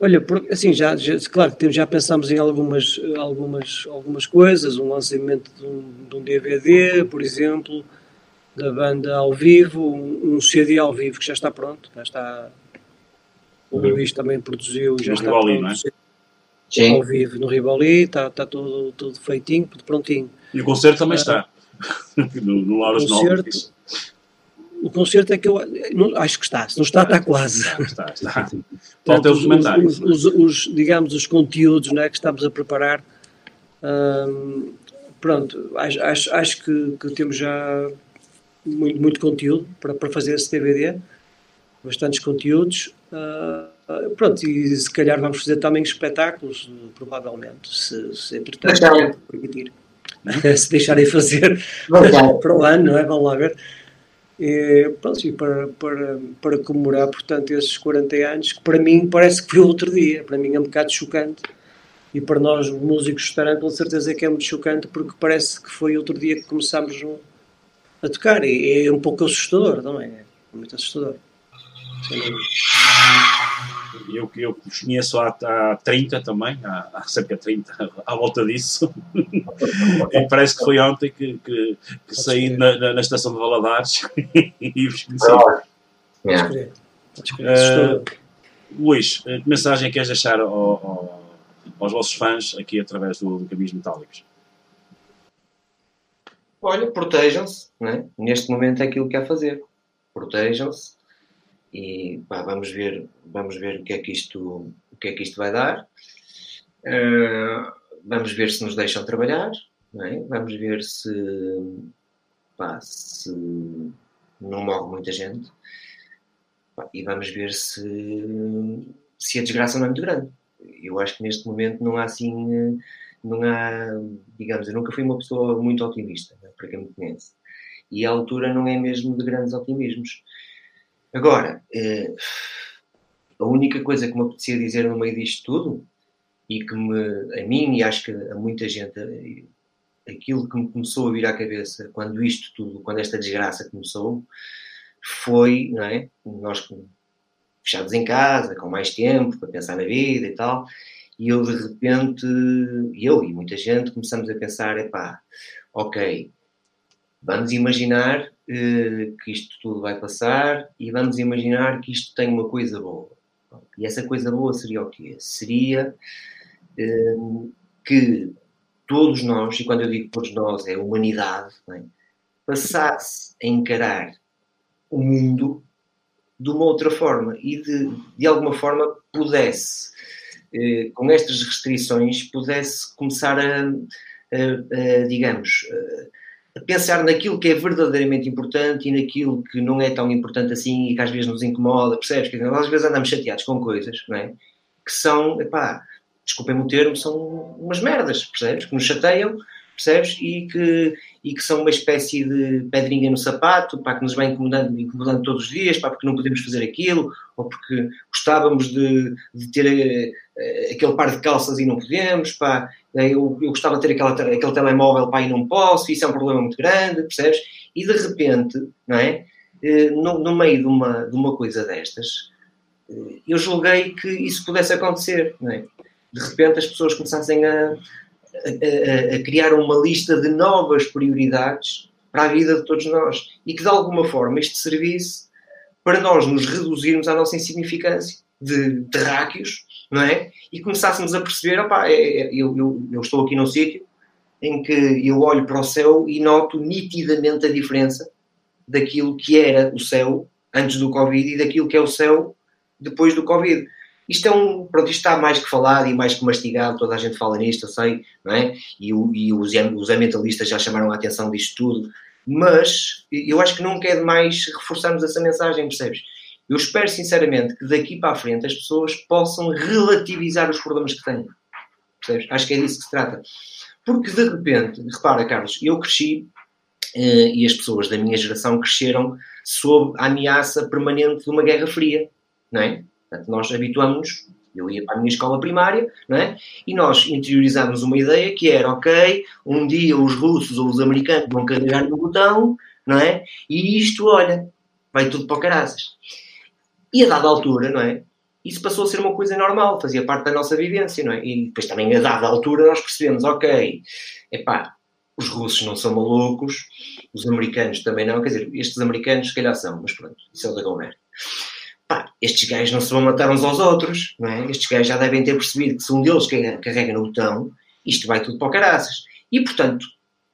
S23: Olha, assim, já, já- claro que temos- já pensámos em algumas, algumas, algumas coisas, um lançamento de um, de um DVD, por exemplo, da banda ao vivo, um, um CD ao vivo que já está pronto, já está. O Luís também produziu, já
S21: No
S23: está
S21: Rivoli,
S23: pronto.
S21: não é?
S22: Sim.
S23: Ao vivo no Riboli, está, está tudo, tudo feitinho, tudo prontinho.
S21: E o concerto também
S23: Ah,
S21: está. [laughs] no, no 9.
S23: concerto, o concerto é que eu não- acho que está, se não está, está quase.
S21: Está, está. Falta
S23: Portanto, os, os- os- os- digamos, os conteúdos né, que estamos a preparar. hum, pronto, acho, acho, acho que, que temos já muito, muito conteúdo para, para fazer esse DVD. bastantes conteúdos. Ah, pronto, e se calhar vamos fazer também espetáculos, provavelmente, se, se entretanto permitir. [laughs] se deixarem fazer [laughs] para o ano, não é? Vamos lá ver. E, pronto, e para, para, para comemorar, portanto, esses 40 anos, que para mim parece que foi outro dia, para mim é um bocado chocante. E para nós, músicos de restaurante, com certeza que é muito chocante, porque parece que foi outro dia que começámos a tocar. E é um pouco assustador também, é muito assustador.
S21: Eu, eu os conheço há, há 30 também, há, há cerca de 30 à volta disso. e parece que foi ontem que, que, que saí na, na, na estação de Valadares [laughs] e vos conheci.
S23: Podes crer,
S21: Eh,
S23: assustador.
S21: Luís, eh, que mensagem queres deixar ao- ao- aos vossos fãs aqui através do, do Caminhos Metálicos?
S22: Olha, protejam-se, não é? neste momento é aquilo que há a fazer. Protejam-se e pá, vamos ver, vamos ver o que é que isto, o que é que isto vai dar. Ah, vamos ver se nos deixam trabalhar, é? Vamos ver se, pá, se não morre muita gente. Pá, e vamos ver se, se a desgraça não é muito grande. Eu acho que neste momento não há assim, não há, digamos, eu nunca fui uma pessoa muito otimista, né, para quem me conhece. E a altura não é mesmo de grandes otimismos. Agora, eh, a única coisa que me apetecia dizer no meio disto tudo, e que me, a mim e acho que a muita gente, eh, aquilo que me começou a vir à cabeça quando isto tudo, quando esta desgraça começou, foi, não é? Nós fechados em casa, com mais tempo para pensar na vida e tal, e eu de repente, eu e muita gente, começamos a pensar, epá, ok, vamos imaginar que isto tudo vai passar e vamos imaginar que isto tem uma coisa boa. E essa coisa boa seria o quê? Seria eh, que todos nós, e quando eu digo todos nós, é a humanidade, é? passasse a encarar o mundo de uma outra forma e de, de alguma forma pudesse, eh, com estas restrições, pudesse começar a, a- a, digamos, a pensar naquilo que é verdadeiramente importante e naquilo que não é tão importante assim e que às vezes nos incomoda, percebes? Dizer, nós às vezes andamos chateados com coisas, não é? Que são, epá, desculpem-me o termo, são umas merdas, percebes? Que nos chateiam, percebes? E que, e que são uma espécie de pedrinha no sapato, pá, que nos vai incomodando, incomodando todos os dias, pá, porque não podemos fazer aquilo, ou porque gostávamos de, de ter eh, aquele par de calças e não podemos, pá, eh, eu, eu gostava de ter aquela, aquele telemóvel, pá, e não posso, isso é um problema muito grande, percebes? E de repente, não é? Eh, No, no meio de uma, de uma coisa destas, eh, eu julguei que isso pudesse acontecer, não é? De repente as pessoas começassem a, a- criar uma lista de novas prioridades para a vida de todos nós e que de alguma forma isto servisse para nós nos reduzirmos à nossa insignificância de terráqueos, não é? E começássemos a perceber, opá, é- é- eu, eu- eu estou aqui num sítio em que eu olho para o céu e noto nitidamente a diferença daquilo que era o céu antes do Covid e daquilo que é o céu depois do Covid. Isto é um, pronto, isto está mais que falado e mais que mastigado, toda a gente fala nisto, eu sei, não é? E, e os, os ambientalistas já chamaram a atenção disto tudo, mas eu acho que nunca é demais reforçarmos essa mensagem, percebes? Eu espero sinceramente que daqui para a frente as pessoas possam relativizar os problemas que têm, percebes? Acho que é disso que se trata. Porque de repente, repara, Carlos, eu cresci eh, e as pessoas da minha geração cresceram sob a ameaça permanente de uma guerra fria, não é? Portanto, nós habituamos-nos, eu ia para a minha escola primária, não é? E nós interiorizámos uma ideia que era, ok, um dia os russos ou os americanos vão carregar no botão, não é? E isto, olha, vai tudo para o caraças. E a dada altura, não é? Isso passou a ser uma coisa normal, fazia parte da nossa vivência, não é? E depois também, a dada altura, nós percebemos, ok, epá, os russos não são malucos, os americanos também não, quer dizer, estes americanos se calhar são, mas pronto, isso é o da conversa. Pá, estes gajos não se vão matar uns aos outros, não é? Estes gajos já devem ter percebido que se um deles carrega, no botão, isto vai tudo para o caraças. E, portanto,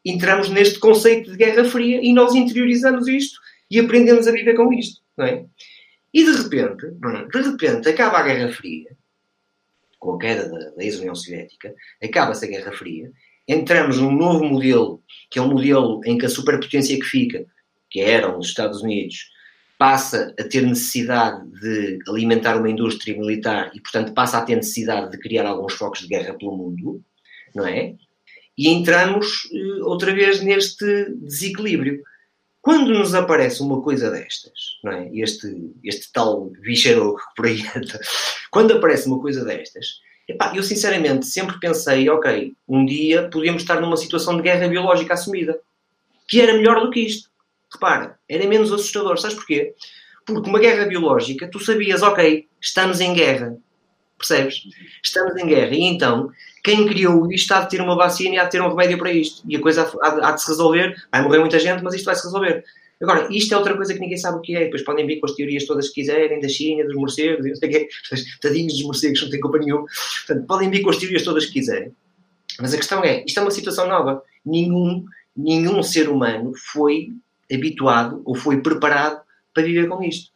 S22: entramos neste conceito de Guerra Fria e nós interiorizamos isto e aprendemos a viver com isto, não é? E de repente, é? de repente, acaba a Guerra Fria, com a queda da, da ex-União Soviética, acaba-se a Guerra Fria, entramos num novo modelo, que é um modelo em que a superpotência que fica, que eram os Estados Unidos, passa a ter necessidade de alimentar uma indústria militar e, portanto, passa a ter necessidade de criar alguns focos de guerra pelo mundo, não é? E entramos eh, outra vez neste desequilíbrio. Quando nos aparece uma coisa destas, não é? Este, este tal bicharoco que por aí [laughs] anda, quando aparece uma coisa destas, epá, eu sinceramente sempre pensei, ok, um dia podíamos estar numa situação de guerra biológica assumida, que era melhor do que isto. Repara, era menos assustador. Sabes porquê? Porque uma guerra biológica, tu sabias, ok, estamos em guerra. Percebes? Estamos em guerra. E então, quem criou isto há de ter uma vacina e há de ter um remédio para isto. E a coisa há, de se resolver. Vai morrer muita gente, mas isto vai se resolver. Agora, isto é outra coisa que ninguém sabe o que é. Depois podem vir com as teorias todas que quiserem, da China, dos morcegos, não sei o quê. Tadinhos dos morcegos, não têm culpa nenhuma. Portanto, podem vir com as teorias todas que quiserem. Mas a questão é, isto é uma situação nova. Nenhum, nenhum ser humano foi habituado ou foi preparado para viver com isto.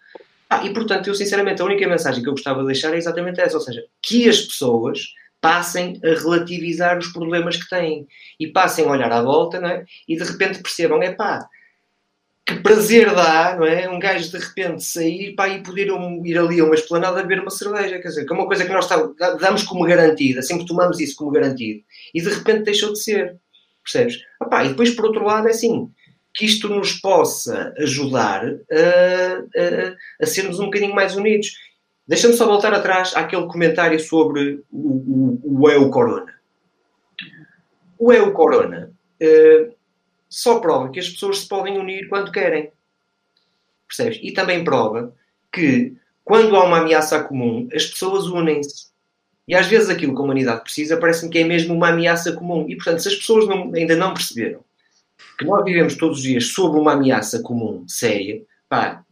S22: Ah, e portanto, eu sinceramente, a única mensagem que eu gostava de deixar é exatamente essa, ou seja, que as pessoas passem a relativizar os problemas que têm e passem a olhar à volta não é? e de repente percebam, é pá, que prazer dá, não é? Um gajo de repente sair pá, e poder um, ir ali a uma esplanada beber uma cerveja, quer dizer, que é uma coisa que nós damos como garantida, sempre tomamos isso como garantido e de repente deixou de ser, percebes? Ah, pá, e depois, por outro lado, é assim, que isto nos possa ajudar a, a, a sermos um bocadinho mais unidos. Deixa-me só voltar atrás àquele comentário sobre o, o, o EU Corona. O EU Corona uh, só prova que as pessoas se podem unir quando querem. Percebes? E também prova que quando há uma ameaça comum, as pessoas unem-se. E às vezes aquilo que a humanidade precisa parece-me que é mesmo uma ameaça comum. E portanto, se as pessoas não, ainda não perceberam que nós vivemos todos os dias sob uma ameaça comum, séria, pá,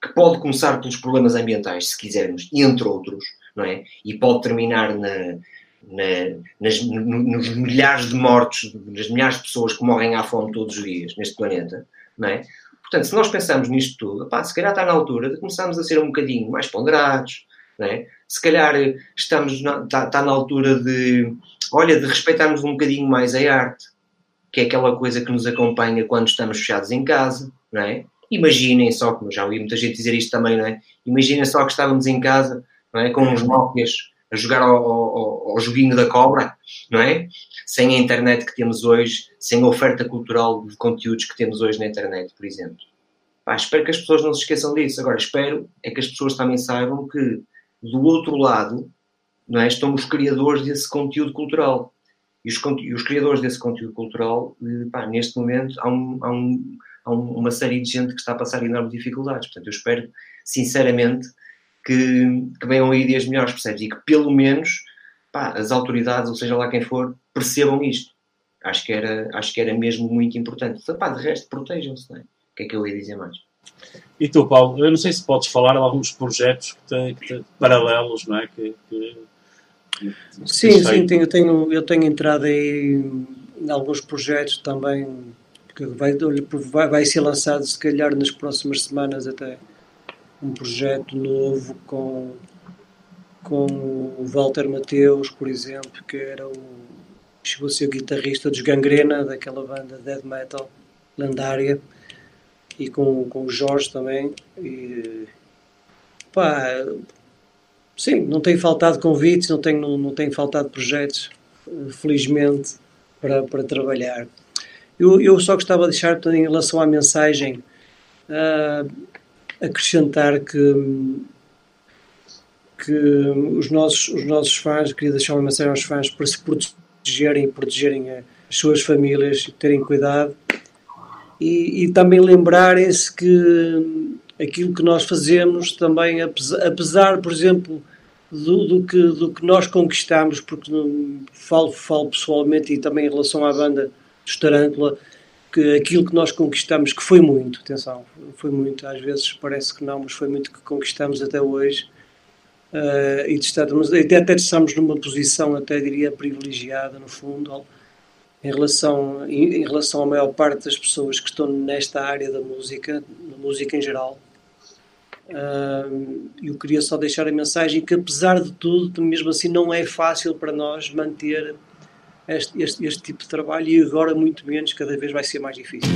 S22: que pode começar pelos problemas ambientais, se quisermos, entre outros, não é? E pode terminar na, na, nas, nos milhares de mortos, nas milhares de pessoas que morrem à fome todos os dias neste planeta, não é? Portanto, se nós pensamos nisto tudo, pá, se calhar está na altura de começarmos a ser um bocadinho mais ponderados, não é? Se calhar estamos na, está, está na altura de, olha, de respeitarmos um bocadinho mais a arte, que é aquela coisa que nos acompanha quando estamos fechados em casa, não é? Imaginem só, como já ouvi muita gente dizer isto também, não é? Imaginem só que estávamos em casa, não é? Com uns Nokias a jogar ao, ao, ao, joguinho da cobra, não é? Sem a internet que temos hoje, sem a oferta cultural de conteúdos que temos hoje na internet, por exemplo. Pá, espero que as pessoas não se esqueçam disso. Agora, espero é que as pessoas também saibam que, do outro lado, não é? estão os criadores desse conteúdo cultural. E os, e os criadores desse conteúdo cultural, pá, neste momento, há, um, há, um, há uma série de gente que está a passar enormes dificuldades. Portanto, eu espero, sinceramente, que, que venham aí dias melhores, percebes? E que, pelo menos, pá, as autoridades, ou seja lá quem for, percebam isto. Acho que era, acho que era mesmo muito importante. Então, pá, de resto, protejam-se, não é? O que é que eu ia dizer mais?
S21: E tu, Paulo, eu não sei se podes falar de alguns projetos que têm, que paralelos, não é? Que, que
S23: Sim, sim, tenho, eu, tenho, eu tenho entrado aí em alguns projetos também que vai, vai, vai ser lançado se calhar nas próximas semanas até um projeto novo com, com o Walter Mateus, por exemplo, que era o chegou a ser o guitarrista dos Gangrena, daquela banda death metal lendária, e com, com o Jorge também. E, pá, Sim, não tem faltado convites, não tem, não, não tem faltado projetos, felizmente, para, para trabalhar. Eu, eu só gostava de deixar, em relação à mensagem, uh, acrescentar que, que os, nossos, os nossos fãs, queria deixar uma mensagem aos fãs para se protegerem e protegerem as suas famílias, terem cuidado e, e também lembrarem-se que aquilo que nós fazemos também, apesar, apesar por exemplo, do, do, que, do que nós conquistamos, porque falo, falo pessoalmente e também em relação à banda dos Tarântula, que aquilo que nós conquistamos, que foi muito, atenção, foi muito, às vezes parece que não, mas foi muito que conquistamos até hoje. Uh, e estamos, até, até estamos numa posição, até diria, privilegiada, no fundo, em relação, em, em relação à maior parte das pessoas que estão nesta área da música, na música em geral. Eu queria só deixar a mensagem que, apesar de tudo, mesmo assim, não é fácil para nós manter este, este, este tipo de trabalho e agora, muito menos, cada vez vai ser mais difícil.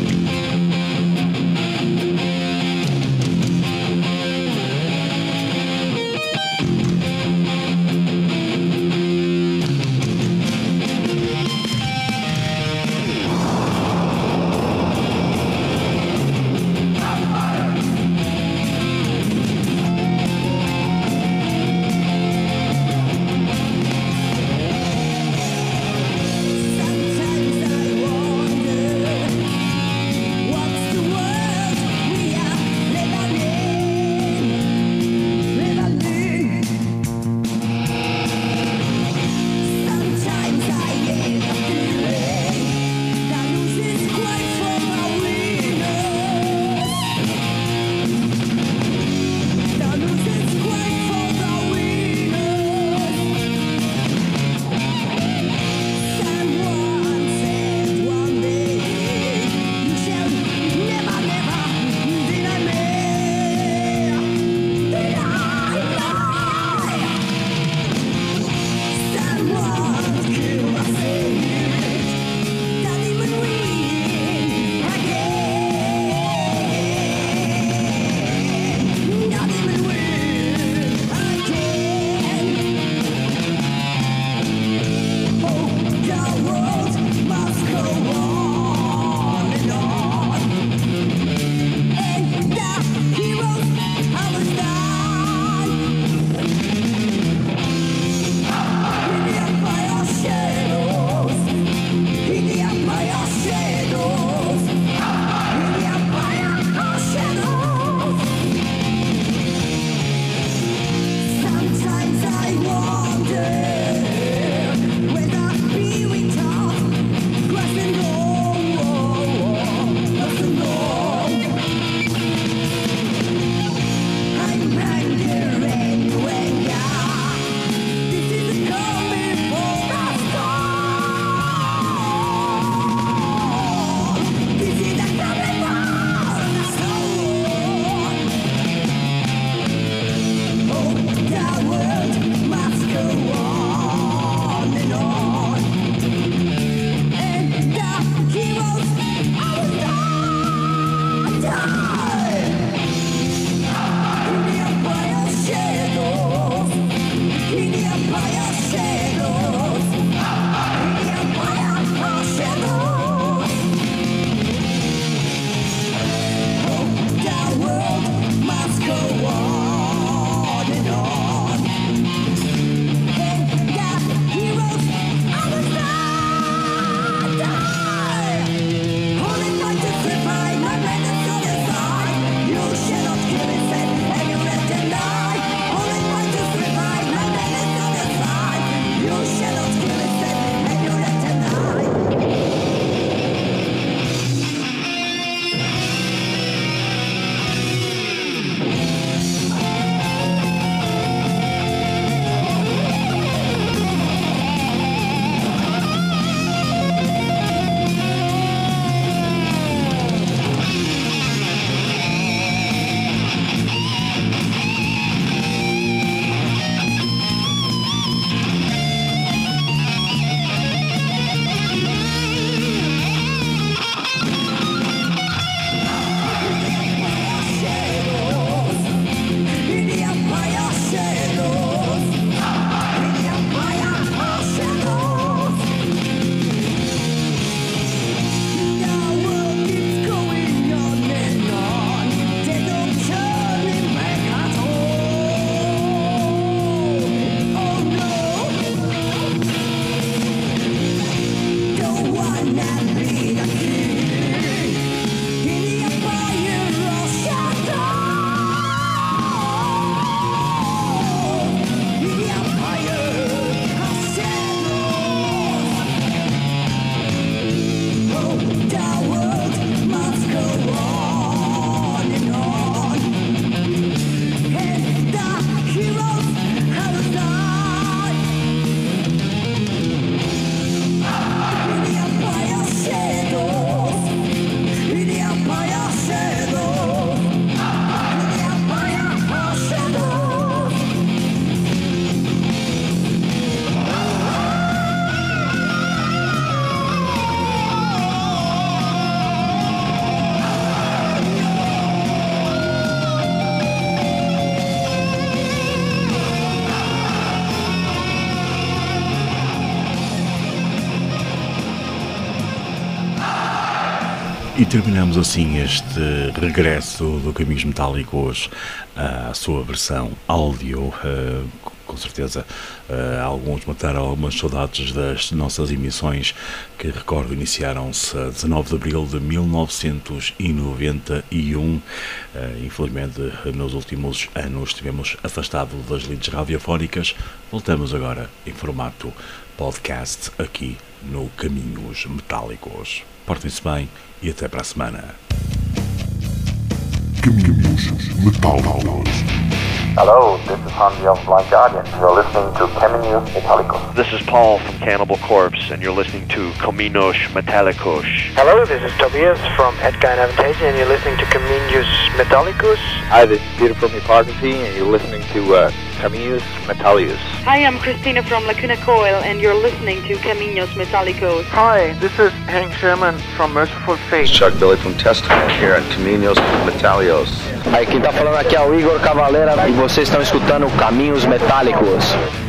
S6: Terminamos assim este regresso do Caminhos Metálicos à sua versão áudio. eh, com certeza, eh, alguns mataram algumas saudades das nossas emissões que, recordo, iniciaram-se a 19 de abril de 1991. Eh, infelizmente, nos últimos anos estivemos afastados das lides radiofónicas. Voltamos agora em formato podcast aqui no Caminhos Metálicos. Portem-se bem e até para a semana.
S11: Caminhos Metálicos.
S24: Hello, this is Hanji of Blind Guardian. You're listening to Caminus Metallicus.
S17: This is Paul from Cannibal Corpse, and you're listening to Caminos Metallicos.
S25: Hello, this is Tobias from Edgar and Avantage, and you're listening to Comenius Metallicus.
S15: Hi, this is Peter from Hypocrisy, and you're listening to uh, Caminus Metallius.
S26: Hi, I'm Christina from Lacuna Coil, and you're listening to Caminos Metallicos.
S25: Hi, this is Hank Sherman from Merciful Fate.
S13: Chuck Billy from Testament here at Caminos Metallios.
S27: Aí quem tá falando aqui é o Igor Cavaleira e vocês estão escutando Caminhos Metálicos.
S11: Metálicos.